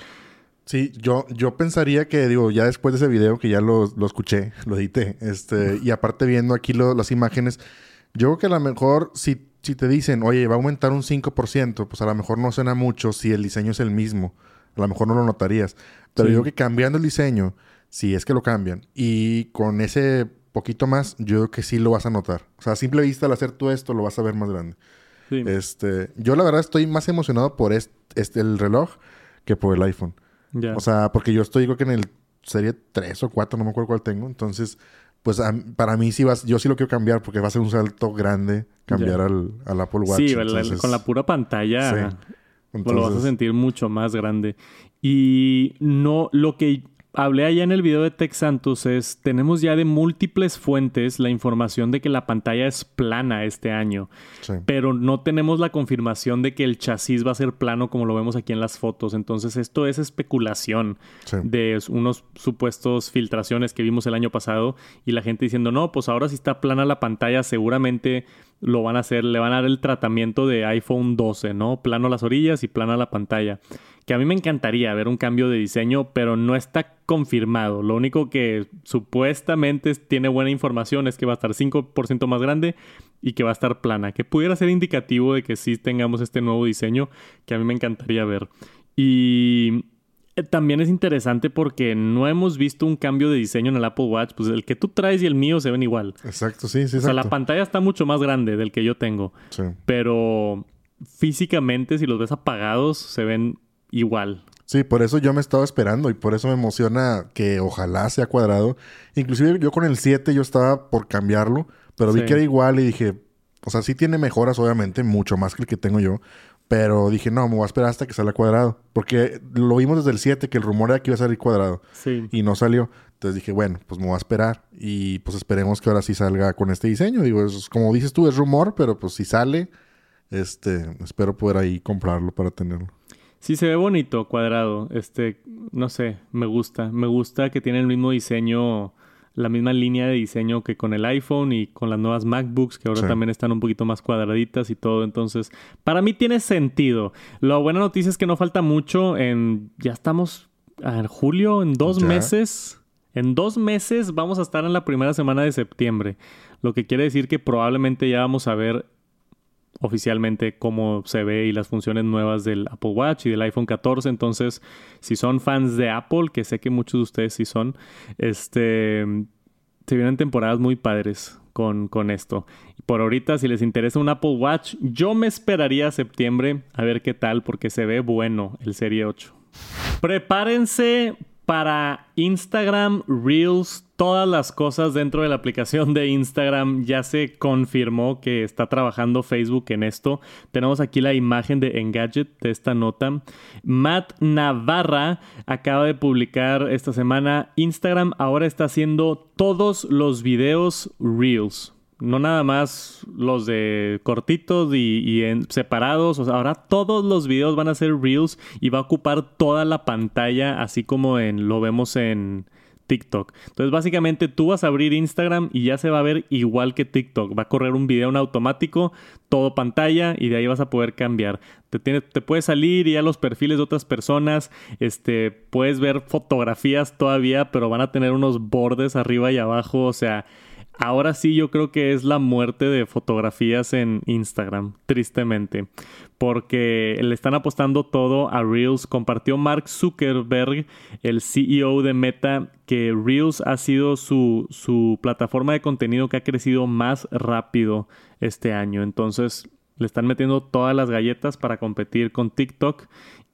Sí, yo, yo pensaría que, digo, ya después de ese video que ya lo, lo escuché, lo edité, este, y aparte viendo aquí las imágenes, yo creo que a lo mejor si, si te dicen, oye, va a aumentar un 5%, pues a lo mejor no suena mucho si el diseño es el mismo. A lo mejor no lo notarías. Pero yo creo que cambiando el diseño, si es que lo cambian, y con ese poquito más, yo creo que sí lo vas a notar. O sea, a simple vista al hacer tú esto, lo vas a ver más grande. Este, yo la verdad estoy más emocionado por este, el reloj que por el iPhone. O sea, porque yo estoy, creo que en el serie 3 o 4, no me acuerdo cuál tengo. Entonces, pues para mí sí va, yo sí lo quiero cambiar porque va a ser un salto grande cambiar al, Apple Watch. Sí, con la pura pantalla lo vas a sentir mucho más grande. Y no, lo que hablé allá en el video de Tech Santos es, tenemos ya de múltiples fuentes la información de que la pantalla es plana este año, pero no tenemos la confirmación de que el chasis va a ser plano como lo vemos aquí en las fotos. Entonces esto es especulación de unos supuestos filtraciones que vimos el año pasado y la gente diciendo, no, pues ahora si está plana la pantalla seguramente lo van a hacer, le van a dar el tratamiento de iPhone 12, ¿no? Plano las orillas y plana la pantalla que a mí me encantaría ver un cambio de diseño, pero no está confirmado. Lo único que supuestamente tiene buena información es que va a estar 5% más grande y que va a estar plana, que pudiera ser indicativo de que sí tengamos este nuevo diseño que a mí me encantaría ver. Y eh, también es interesante porque no hemos visto un cambio de diseño en el Apple Watch. Pues el que tú traes y el mío se ven igual. Exacto, sí, sí. O sea, la pantalla está mucho más grande del que yo tengo. Sí. Pero físicamente, si los ves apagados, se ven igual. Sí, por eso yo me estaba esperando y por eso me emociona que ojalá sea cuadrado. Inclusive yo con el 7 yo estaba por cambiarlo, pero vi que era igual y dije, o sea, sí tiene mejoras obviamente, mucho más que el que tengo yo, pero dije, no, me voy a esperar hasta que salga cuadrado, porque lo vimos desde el 7 que el rumor era que iba a salir cuadrado sí. y no salió. Entonces dije, bueno, pues me voy a esperar y pues esperemos que ahora sí salga con este diseño. Digo, es, como dices tú, es rumor, pero pues si sale, este, espero poder ahí comprarlo para tenerlo. Sí, se ve bonito, cuadrado. Este, no sé, me gusta. Me gusta que tiene el mismo diseño, la misma línea de diseño que con el iPhone y con las nuevas MacBooks, que ahora también están un poquito más cuadraditas y todo. Entonces, para mí tiene sentido. La buena noticia es que no falta mucho. En, ya estamos en julio, en dos meses. En dos meses vamos a estar en la primera semana de septiembre. Lo que quiere decir que probablemente ya vamos a ver oficialmente cómo se ve y las funciones nuevas del Apple Watch y del iPhone 14. Entonces, si son fans de Apple, que sé que muchos de ustedes sí son, este, se vienen temporadas muy padres con, con esto. Por ahorita, si les interesa un Apple Watch, yo me esperaría a septiembre a ver qué tal, porque se ve bueno el Serie 8. Prepárense para Instagram Reels, todas las cosas dentro de la aplicación de Instagram. Ya se confirmó que está trabajando Facebook en esto. Tenemos aquí la imagen de Engadget de esta nota. Matt Navarra acaba de publicar esta semana. Instagram ahora está haciendo todos los videos Reels no nada más los de cortitos y, en separados. O sea, ahora todos los videos van a ser reels y va a ocupar toda la pantalla, así como en lo vemos en TikTok. Entonces, básicamente tú vas a abrir Instagram y ya se va a ver igual que TikTok. Va a correr un video en automático, todo pantalla, y de ahí vas a poder cambiar. Te, te puedes salir y a los perfiles de otras personas. Este, puedes ver fotografías todavía, pero van a tener unos bordes arriba y abajo. O sea Ahora sí yo creo que es la muerte de fotografías en Instagram, tristemente, porque le están apostando todo a Reels. Compartió Mark Zuckerberg, el CEO de Meta, que Reels ha sido su, su plataforma de contenido que ha crecido más rápido este año. Entonces le están metiendo todas las galletas para competir con TikTok.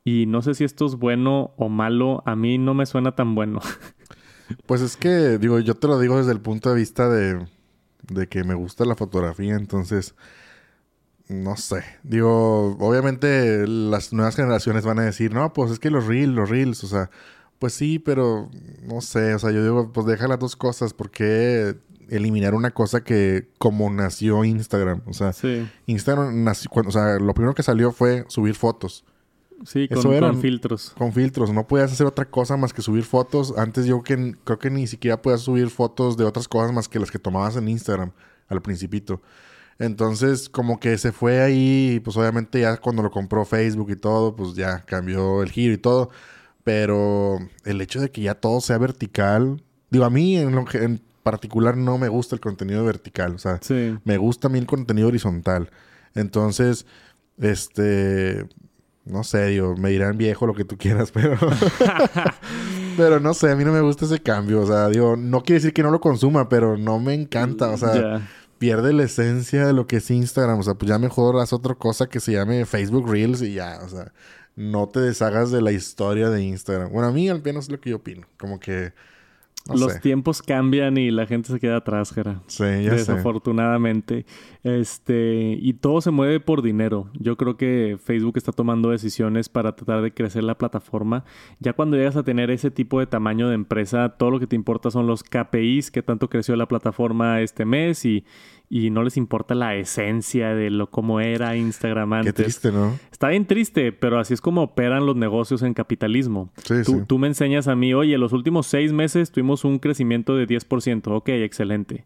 Y no sé si esto es bueno o malo, a mí no me suena tan bueno. [LAUGHS] Pues es que, digo, yo te lo digo desde el punto de vista de, de que me gusta la fotografía, entonces, no sé. Digo, obviamente las nuevas generaciones van a decir, no, pues es que los reels, los reels, o sea, pues sí, pero no sé, o sea, yo digo, pues deja las dos cosas, porque eliminar una cosa que como nació Instagram, o sea, Instagram nació, cuando, o sea, lo primero que salió fue subir fotos. Sí, con, filtros. Con filtros. No podías hacer otra cosa más que subir fotos. Antes yo que, creo que ni siquiera podías subir fotos de otras cosas más que las que tomabas en Instagram al principito. Entonces, como que se fue ahí, pues obviamente ya cuando lo compró Facebook y todo, pues ya cambió el giro y todo. Pero el hecho de que ya todo sea vertical, digo, a mí en, en particular no me gusta el contenido vertical, o sea, me gusta a mí el contenido horizontal. Entonces, este, no sé, digo, me dirán viejo lo que tú quieras, [LAUGHS] pero. pero no sé, a mí no me gusta ese cambio. O sea, digo, no quiere decir que no lo consuma, pero no me encanta. O sea, pierde la esencia de lo que es Instagram. O sea, pues ya mejor haz otra cosa que se llame Facebook Reels y ya. O sea, no te deshagas de la historia de Instagram. Bueno, a mí al menos es lo que yo opino. Como que los tiempos cambian y la gente se queda atrás, Jera. Sí, ya Desafortunadamente. Este, y todo se mueve por dinero. Yo creo que Facebook está tomando decisiones para tratar de crecer la plataforma. Ya cuando llegas a tener ese tipo de tamaño de empresa, todo lo que te importa son los KPIs, que tanto creció la plataforma este mes y, y no les importa la esencia de lo como era Instagram antes. Qué triste, ¿no? Está bien triste, pero así es como operan los negocios en capitalismo. Sí, tú, sí. tú me enseñas a mí, oye, los últimos seis meses tuvimos un crecimiento de 10%. Ok, excelente.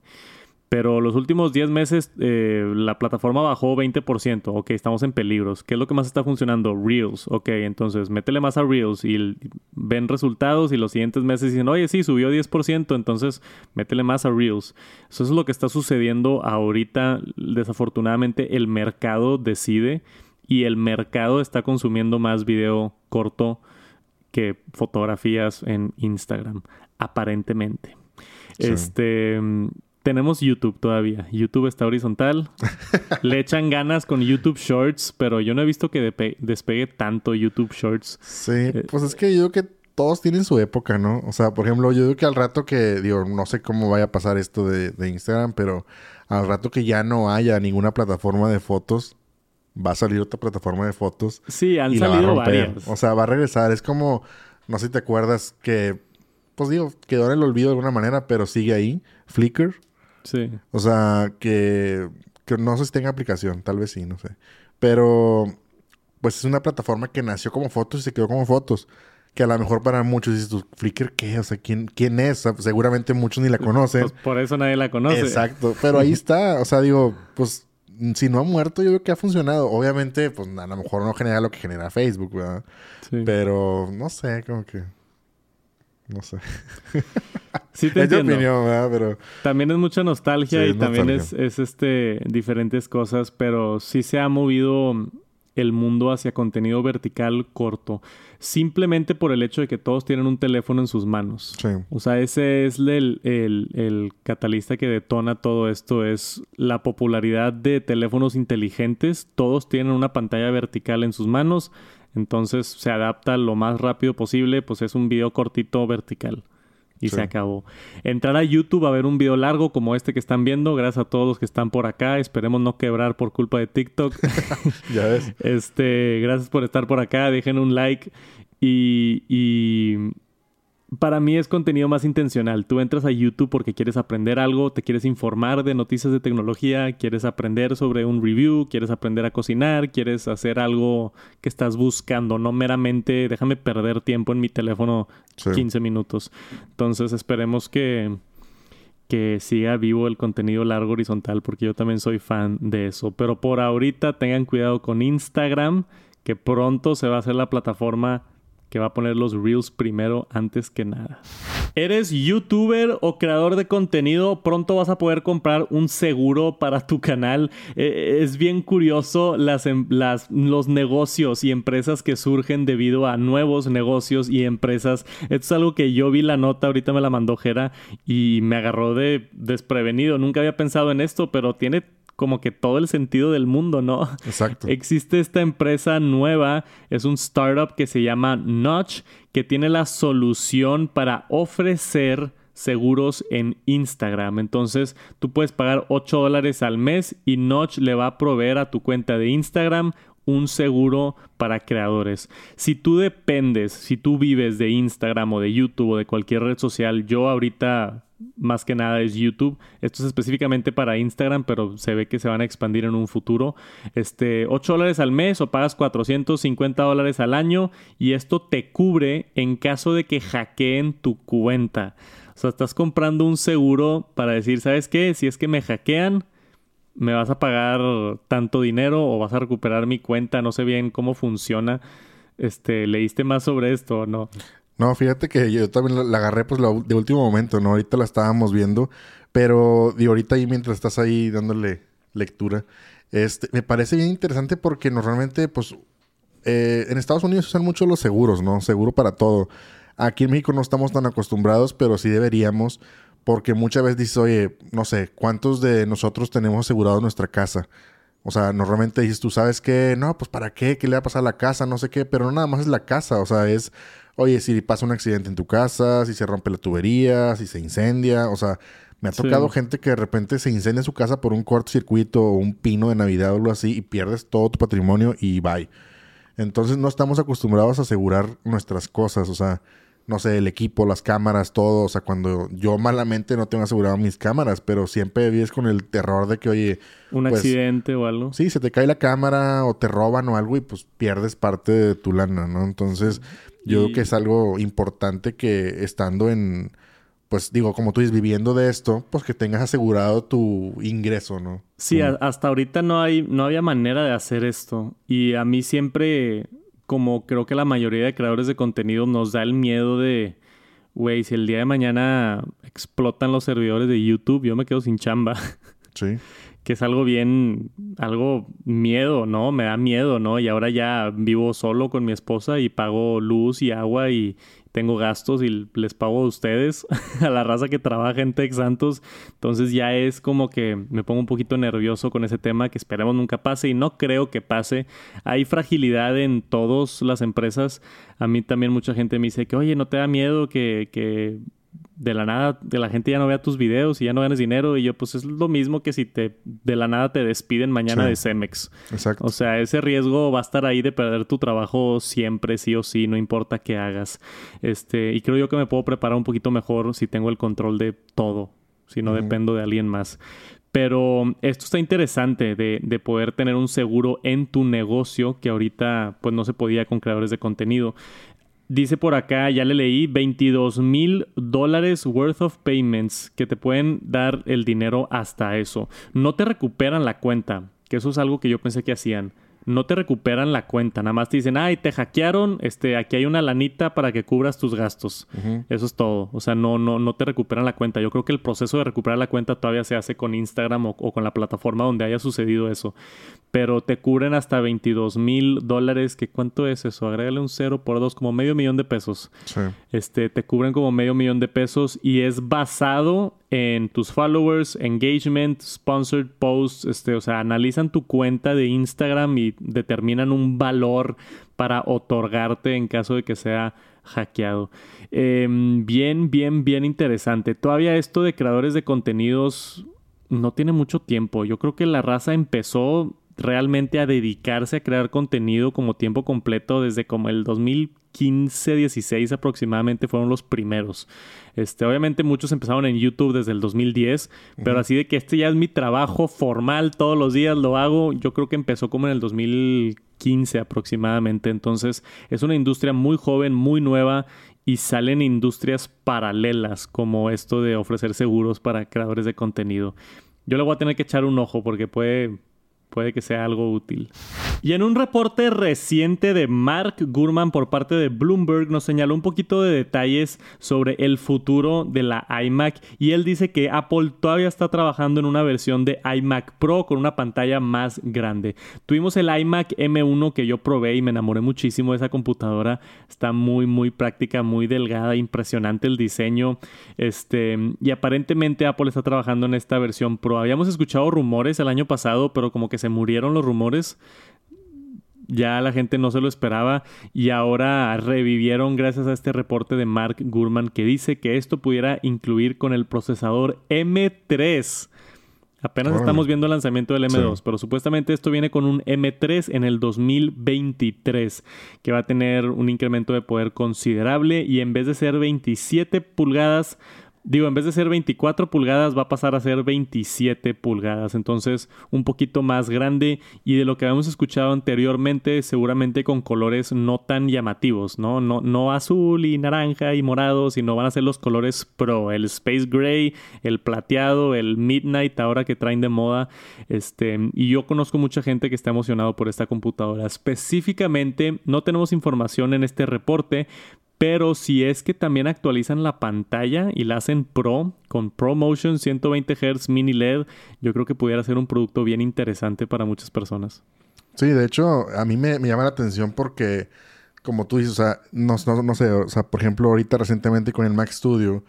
Pero los últimos 10 meses eh, la plataforma bajó 20%. Ok, estamos en peligros. ¿Qué es lo que más está funcionando? Reels. Ok, entonces métele más a Reels y ven resultados y los siguientes meses dicen, oye, sí, subió 10%, entonces métele más a Reels. Eso es lo que está sucediendo ahorita. Desafortunadamente el mercado decide y el mercado está consumiendo más video corto que fotografías en Instagram, aparentemente. Sí. Este tenemos YouTube todavía. YouTube está horizontal. [LAUGHS] Le echan ganas con YouTube Shorts, pero yo no he visto que despegue tanto YouTube Shorts. Sí, eh, pues es que yo creo que todos tienen su época, ¿no? O sea, por ejemplo, yo digo que al rato que, digo, no sé cómo vaya a pasar esto de, de Instagram, pero al rato que ya no haya ninguna plataforma de fotos, va a salir otra plataforma de fotos. Sí, han salido varias. O sea, va a regresar. Es como, no sé si te acuerdas que, pues digo, quedó en el olvido de alguna manera, pero sigue ahí. Flickr. Sí. O sea, que, que no sé si tenga aplicación, tal vez sí, no sé. Pero, pues es una plataforma que nació como fotos y se quedó como fotos. Que a lo mejor para muchos dices, ¿tú, Flickr qué? O sea, ¿quién, quién es? O sea, seguramente muchos ni la conocen. Pues por eso nadie la conoce. Exacto. Pero ahí está. O sea, digo, pues si no ha muerto, yo creo que ha funcionado. Obviamente, pues a lo mejor no genera lo que genera Facebook, ¿verdad? Sí. Pero no sé, como que. No sé. [LAUGHS] Sí te es entiendo. opinión, ¿verdad? Pero... También es mucha nostalgia Sí, y también nostalgia. es, es este diferentes cosas, pero sí se ha movido el mundo hacia contenido vertical corto. Simplemente por el hecho de que todos tienen un teléfono en sus manos. Sí. O sea, ese es el, el, el catalista que detona todo esto. Es la popularidad de teléfonos inteligentes. Todos tienen una pantalla vertical en sus manos. Entonces se adapta lo más rápido posible. Pues es un video cortito vertical. Y Sí. se acabó. Entrar a YouTube a ver un video largo como este que están viendo. Gracias a todos los que están por acá. Esperemos no quebrar por culpa de TikTok. [LAUGHS] [LAUGHS] Ya ves. Este, gracias por estar por acá. Dejen un like. Y, y para mí es contenido más intencional. Tú entras a YouTube porque quieres aprender algo, te quieres informar de noticias de tecnología, quieres aprender sobre un review, quieres aprender a cocinar, quieres hacer algo que estás buscando, no meramente déjame perder tiempo en mi teléfono Sí. 15 minutos. Entonces esperemos que, que siga vivo el contenido largo horizontal porque yo también soy fan de eso. Pero por ahorita tengan cuidado con Instagram, que pronto se va a hacer la plataforma que va a poner los reels primero antes que nada. ¿Eres youtuber o creador de contenido? Pronto vas a poder comprar un seguro para tu canal. Eh, es bien curioso las, em- las- los negocios y empresas que surgen debido a nuevos negocios y empresas. Esto es algo que yo vi la nota, ahorita me la mandó Jera y me agarró de desprevenido. Nunca había pensado en esto, pero tiene como que todo el sentido del mundo, ¿no? Exacto. [LAUGHS] Existe esta empresa nueva, es un startup que se llama Notch, que tiene la solución para ofrecer seguros en Instagram. Entonces, tú puedes pagar 8 dólares al mes y Notch le va a proveer a tu cuenta de Instagram un seguro para creadores. Si tú dependes, si tú vives de Instagram o de YouTube o de cualquier red social, yo ahorita más que nada es YouTube. Esto es específicamente para Instagram, pero se ve que se van a expandir en un futuro. Este, 8 dólares al mes o pagas 450 dólares al año y esto te cubre en caso de que hackeen tu cuenta. O sea, estás comprando un seguro para decir, ¿sabes qué? Si es que me hackean, me vas a pagar tanto dinero o vas a recuperar mi cuenta. No sé bien cómo funciona. Este, ¿leíste más sobre esto o no? No, fíjate que yo también la, agarré pues de último momento, ¿no? Ahorita la estábamos viendo, pero de ahorita ahí mientras estás ahí dándole lectura, este, me parece bien interesante porque normalmente pues eh, en Estados Unidos usan mucho los seguros, ¿no? Seguro para todo. Aquí en México no estamos tan acostumbrados, pero sí deberíamos, porque muchas veces dices, oye, no sé, ¿cuántos de nosotros tenemos asegurado nuestra casa? O sea, normalmente dices, tú sabes que, no, pues para qué, qué le va a pasar a la casa, no sé qué, pero no nada más es la casa, o sea, es oye, si pasa un accidente en tu casa, si se rompe la tubería, si se incendia, o sea, me ha tocado gente que de repente se incendia su casa por un cortocircuito o un pino de Navidad o algo así y pierdes todo tu patrimonio y bye. Entonces no estamos acostumbrados a asegurar nuestras cosas, o sea, no sé, el equipo, las cámaras, todo. O sea, cuando yo malamente no tengo asegurado mis cámaras, pero siempre vives con el terror de que, oye. Un pues, accidente o algo. Sí, se te cae la cámara o te roban o algo y pues pierdes parte de tu lana, ¿no? Entonces, yo creo que es algo importante que estando en. Pues digo, como tú dices, viviendo de esto, pues que tengas asegurado tu ingreso, ¿no? Sí, hasta ahorita no hay, no había manera de hacer esto. Y a mí siempre como creo que la mayoría de creadores de contenido nos da el miedo de, güey, si el día de mañana explotan los servidores de YouTube, yo me quedo sin chamba. Sí. [LAUGHS] es algo bien, algo miedo, ¿no? Me da miedo, ¿no? Y ahora ya vivo solo con mi esposa y pago luz y agua y, tengo gastos y les pago a ustedes, [LAUGHS] a la raza que trabaja en Tech Santos. Entonces ya es como que me pongo un poquito nervioso con ese tema que esperemos nunca pase y no creo que pase. Hay fragilidad en todas las empresas. A mí también mucha gente me dice que, oye, ¿no te da miedo que, que de la nada de la gente ya no vea tus videos y ya no ganes dinero y yo pues es lo mismo que si te de la nada te despiden mañana de Cemex. Exacto. O sea, ese riesgo va a estar ahí de perder tu trabajo siempre sí o sí, no importa qué hagas. Este, y creo yo que me puedo preparar un poquito mejor si tengo el control de todo, si no dependo de alguien más. Pero esto está interesante de, de, poder tener un seguro en tu negocio que ahorita pues no se podía con creadores de contenido. Dice por acá, ya le leí, 22 mil dólares worth of payments que te pueden dar el dinero hasta eso. No te recuperan la cuenta, que eso es algo que yo pensé que hacían no te recuperan la cuenta, nada más te dicen, ay, te hackearon, este, aquí hay una lanita para que cubras tus gastos. Eso es todo. O sea, no, no, no te recuperan la cuenta. Yo creo que el proceso de recuperar la cuenta todavía se hace con Instagram o, con la plataforma donde haya sucedido eso. Pero te cubren hasta 22 mil dólares, que cuánto es eso, agrégale un cero por dos, como medio millón de pesos. Este, te cubren como medio millón de pesos y es basado en tus followers, engagement, sponsored posts, este, o sea, analizan tu cuenta de Instagram y determinan un valor para otorgarte en caso de que sea hackeado. Em, bien, bien, bien interesante. Todavía esto de creadores de contenidos no tiene mucho tiempo. Yo creo que la raza empezó realmente a dedicarse a crear contenido como tiempo completo desde como el 2015, 16 aproximadamente fueron los primeros. Este, obviamente muchos empezaron en YouTube desde el 2010, pero así de que este ya es mi trabajo formal, todos los días lo hago, yo creo que empezó como en el 2015 aproximadamente. Entonces es una industria muy joven, muy nueva y salen industrias paralelas como esto de ofrecer seguros para creadores de contenido. Yo le voy a tener que echar un ojo porque puede, puede que sea algo útil. Y en un reporte reciente de Mark Gurman por parte de Bloomberg nos señaló un poquito de detalles sobre el futuro de la iMac y él dice que Apple todavía está trabajando en una versión de iMac Pro con una pantalla más grande. Tuvimos el iMac M1 que yo probé y me enamoré muchísimo de esa computadora. Está muy muy práctica, muy delgada, impresionante el diseño. Este, y aparentemente Apple está trabajando en esta versión Pro. Habíamos escuchado rumores el año pasado, pero como que se murieron los rumores ya la gente no se lo esperaba y ahora revivieron gracias a este reporte de Mark Gurman que dice que esto pudiera incluir con el procesador M3. Apenas estamos viendo el lanzamiento del M2, pero supuestamente esto viene con un M3 en el 2023, que va a tener un incremento de poder considerable y en vez de ser 27 pulgadas, Digo, en vez de ser 24 pulgadas va a pasar a ser 27 pulgadas, entonces un poquito más grande y de lo que habíamos escuchado anteriormente, seguramente con colores no tan llamativos, ¿no? No, no azul y naranja y morado, sino van a ser los colores pro, el space gray, el plateado, el midnight ahora que traen de moda, este, y yo conozco mucha gente que está emocionado por esta computadora. Específicamente, no tenemos información en este reporte, pero si es que también actualizan la pantalla y la hacen Pro con ProMotion 120 Hz mini LED, yo creo que pudiera ser un producto bien interesante para muchas personas. Sí, de hecho, a mí me, llama la atención porque, como tú dices, o sea, no, no, sé, o sea, por ejemplo, ahorita recientemente con el Mac Studio,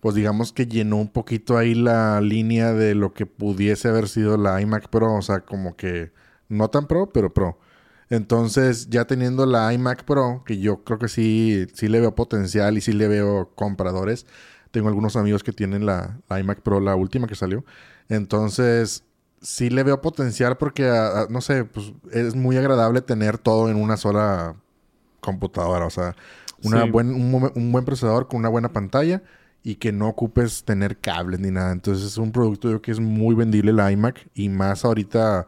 pues digamos que llenó un poquito ahí la línea de lo que pudiese haber sido la iMac Pro, o sea, como que no tan Pro, pero Pro. Entonces, ya teniendo la iMac Pro, que yo creo que sí, sí le veo potencial y sí le veo compradores. Tengo algunos amigos que tienen la, iMac Pro, la última que salió. Entonces, sí le veo potencial porque, no sé, pues es muy agradable tener todo en una sola computadora. O sea, una buen, un, un, buen procesador con una buena pantalla y que no ocupes tener cables ni nada. Entonces, es un producto yo que es muy vendible la iMac y más ahorita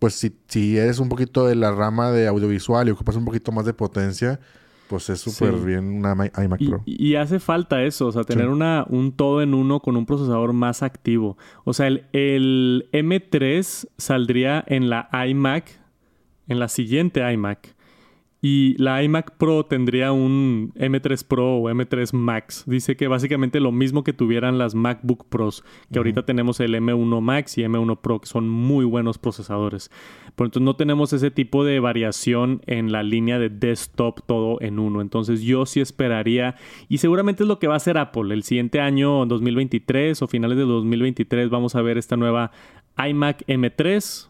pues si, si eres un poquito de la rama de audiovisual y ocupas un poquito más de potencia, pues es súper bien una iMac Pro. Y, hace falta eso, o sea, tener una, un todo en uno con un procesador más activo. O sea, el, el M3 saldría en la iMac, en la siguiente iMac. Y la iMac Pro tendría un M3 Pro o M3 Max. Dice que básicamente lo mismo que tuvieran las MacBook Pros, que ahorita tenemos el M1 Max y M1 Pro, que son muy buenos procesadores. Por entonces no tenemos ese tipo de variación en la línea de desktop todo en uno. Entonces yo sí esperaría, y seguramente es lo que va a hacer Apple. El siguiente año, 2023 o finales de 2023, vamos a ver esta nueva iMac M3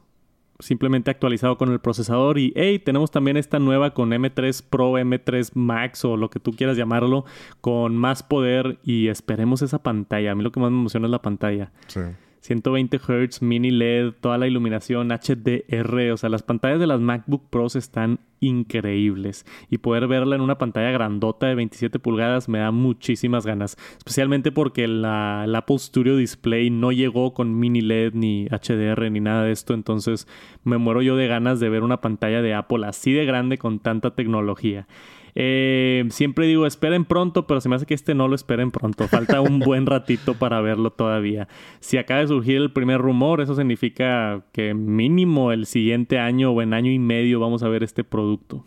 simplemente actualizado con el procesador y hey, tenemos también esta nueva con M3 Pro, M3 Max o lo que tú quieras llamarlo, con más poder y esperemos esa pantalla. A mí lo que más me emociona es la pantalla. Sí. 120 Hz, mini LED, toda la iluminación HDR, o sea, las pantallas de las MacBook Pros están increíbles y poder verla en una pantalla grandota de 27 pulgadas me da muchísimas ganas, especialmente porque la, el Apple Studio Display no llegó con mini LED ni HDR ni nada de esto, entonces me muero yo de ganas de ver una pantalla de Apple así de grande con tanta tecnología. Eh, siempre digo, esperen pronto, pero se me hace que este no lo esperen pronto. Falta un [LAUGHS] buen ratito para verlo todavía. Si acaba de surgir el primer rumor, eso significa que mínimo el siguiente año o en año y medio vamos a ver este producto.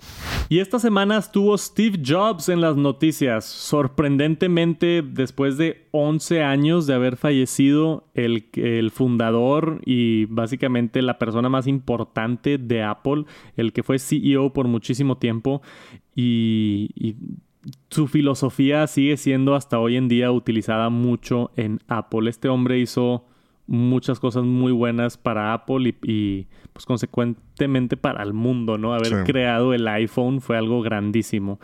Y esta semana estuvo Steve Jobs en las noticias. Sorprendentemente, después de 11 años de haber fallecido, el, el fundador y básicamente la persona más importante de Apple, el que fue CEO por muchísimo tiempo, y, su filosofía sigue siendo hasta hoy en día utilizada mucho en Apple. Este hombre hizo muchas cosas muy buenas para Apple y, pues consecuentemente para el mundo, ¿no? Haber creado el iPhone fue algo grandísimo.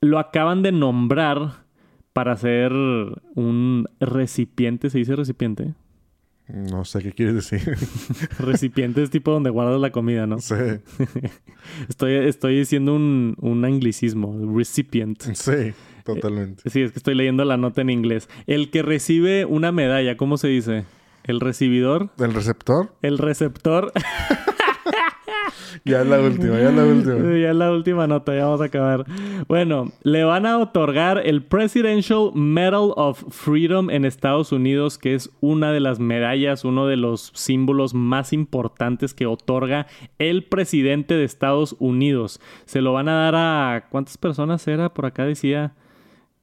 Lo acaban de nombrar para ser un recipiente, ¿se dice recipiente? No sé qué quieres decir. [LAUGHS] Recipiente es tipo donde guardas la comida, ¿no? Sí. [LAUGHS] estoy, estoy diciendo un, un anglicismo, recipient. Sí, totalmente. sí, es que estoy leyendo la nota en inglés. El que recibe una medalla, ¿cómo se dice? ¿El recibidor? ¿El receptor? El receptor. [LAUGHS] ya es la última, ya es la última. Ya es la última nota, ya vamos a acabar. Bueno, le van a otorgar el Presidential Medal of Freedom en Estados Unidos, que es una de las medallas, uno de los símbolos más importantes que otorga el presidente de Estados Unidos. Se lo van a dar a... ¿Cuántas personas era? Por acá decía...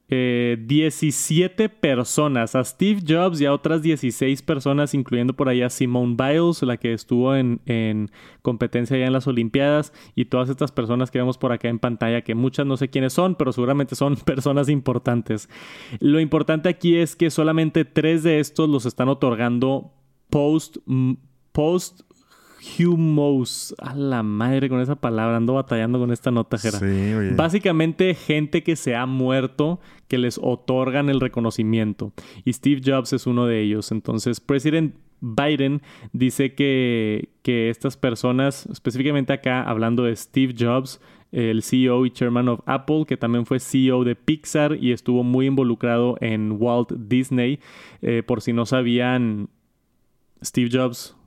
17 eh, personas, a Steve Jobs y a otras 16 personas, incluyendo por ahí a Simone Biles, la que estuvo en, en, competencia ya en las Olimpiadas, y todas estas personas que vemos por acá en pantalla, que muchas no sé quiénes son, pero seguramente son [LAUGHS] personas importantes. Lo importante aquí es que solamente tres de estos los están otorgando post, post Humos. A la madre con esa palabra. Ando batallando con esta nota, Jera. Básicamente, gente que se ha muerto que les otorgan el reconocimiento. Y Steve Jobs es uno de ellos. Entonces, President Biden dice que, que estas personas, específicamente acá hablando de Steve Jobs, el CEO y chairman of Apple, que también fue CEO de Pixar y estuvo muy involucrado en Walt Disney. Eh, por si no sabían, Steve Jobs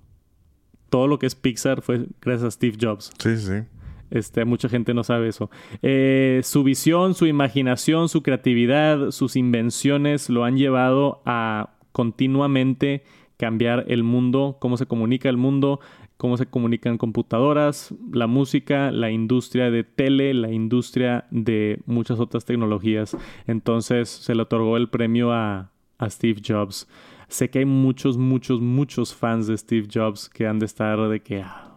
todo lo que es Pixar fue gracias a Steve Jobs. Sí, sí. Este, mucha gente no sabe eso. Eh, su visión, su imaginación, su creatividad, sus invenciones lo han llevado a continuamente cambiar el mundo, cómo se comunica el mundo, cómo se comunican computadoras, la música, la industria de tele, la industria de muchas otras tecnologías. Entonces se le otorgó el premio a, a Steve Jobs. Sé que hay muchos, muchos, muchos fans de Steve Jobs que han de estar de que, ah,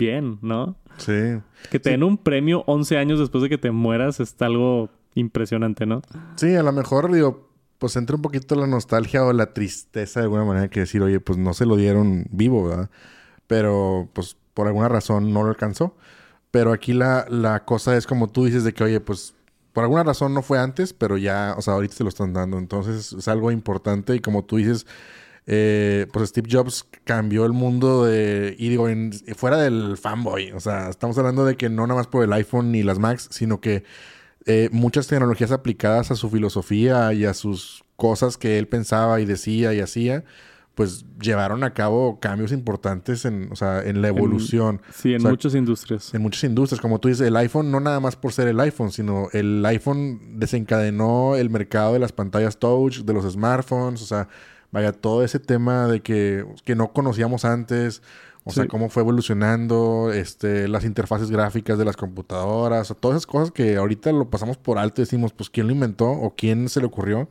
bien, ¿no? Sí. Que te den un premio 11 años después de que te mueras está algo impresionante, ¿no? Sí, a lo mejor, digo, pues entra un poquito la nostalgia o la tristeza de alguna manera que decir, oye, pues no se lo dieron vivo, ¿verdad? Pero pues por alguna razón no lo alcanzó. Pero aquí la, la cosa es como tú dices de que, oye, pues por alguna razón no fue antes, pero ya, o sea, ahorita se lo están dando. Entonces es algo importante y como tú dices, eh, pues Steve Jobs cambió el mundo de, y digo, en, fuera del fanboy. O sea, estamos hablando de que no nada más por el iPhone ni las Macs, sino que eh, muchas tecnologías aplicadas a su filosofía y a sus cosas que él pensaba y decía y hacía, pues llevaron a cabo cambios importantes en, o sea, en la evolución. sí, en muchas industrias. En muchas industrias. Como tú dices, el iPhone no nada más por ser el iPhone, sino el iPhone desencadenó el mercado de las pantallas touch, de los smartphones, o sea, vaya, todo ese tema de que, que no conocíamos antes. O sea, cómo fue evolucionando, este, las interfaces gráficas de las computadoras, o todas esas cosas que ahorita lo pasamos por alto y decimos, pues, ¿quién lo inventó o quién se le ocurrió?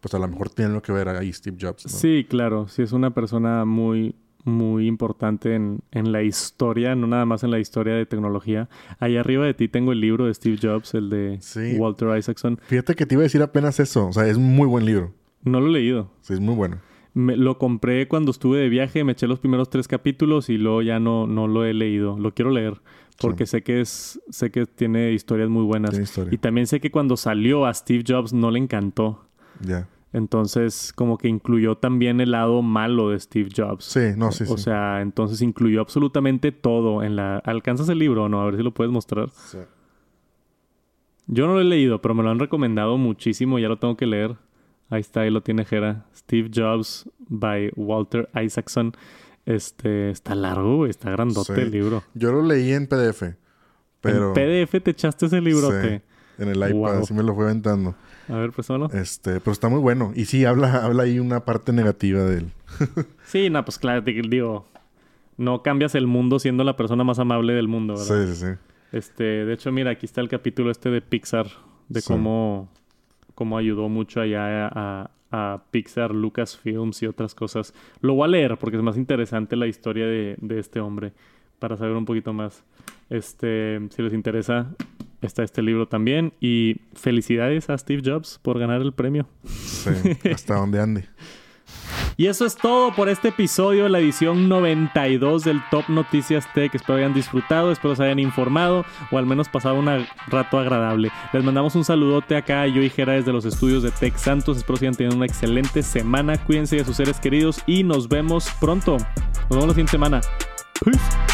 Pues a lo mejor tiene lo que ver ahí Steve Jobs. Sí, claro. Sí, es una persona muy, muy importante en, en, la historia, no nada más en la historia de tecnología. Ahí arriba de ti tengo el libro de Steve Jobs, el de Walter Isaacson. Fíjate que te iba a decir apenas eso. O sea, es un muy buen libro. No lo he leído. Sí, es muy bueno. Me, lo compré cuando estuve de viaje, me eché los primeros tres capítulos y luego ya no, no lo he leído. Lo quiero leer porque sé que es sé que tiene historias muy buenas. Y también sé que cuando salió a Steve Jobs no le encantó. Ya. Entonces, como que incluyó también el lado malo de Steve Jobs. Sí, no, sí, o, sea, entonces incluyó absolutamente todo en la... ¿Alcanzas el libro o no? A ver si lo puedes mostrar. Sí. Yo no lo he leído, pero me lo han recomendado muchísimo. Ya lo tengo que leer. Ahí está, ahí lo tiene Jera. Steve Jobs by Walter Isaacson. Este, está largo, Está grandote el libro. Yo lo leí en PDF. Pero... ¿En PDF te echaste ese librote? Sí, en el iPad, así me lo fue aventando. A ver, pues solo. Este, pero está muy bueno. Y sí, habla, habla ahí una parte negativa de él. [LAUGHS] sí, no, pues claro, digo, no cambias el mundo siendo la persona más amable del mundo, ¿verdad? Sí, sí, sí. Este, de hecho, mira, aquí está el capítulo este de Pixar, de cómo, cómo ayudó mucho allá a, a Pixar, Lucasfilms y otras cosas. Lo voy a leer porque es más interesante la historia de, de este hombre para saber un poquito más. Este, si les interesa, está este libro también. Y felicidades a Steve Jobs por ganar el premio. Sí, hasta donde ande. [LAUGHS] Y eso es todo por este episodio, la edición 92 del Top Noticias Tech. Espero hayan disfrutado, espero se hayan informado o al menos pasado un rato agradable. Les mandamos un saludote acá, yo y Jera desde los estudios de Tech Santos. Espero que hayan tenido una excelente semana. Cuídense de sus seres queridos y nos vemos pronto. Nos vemos la siguiente semana. Peace.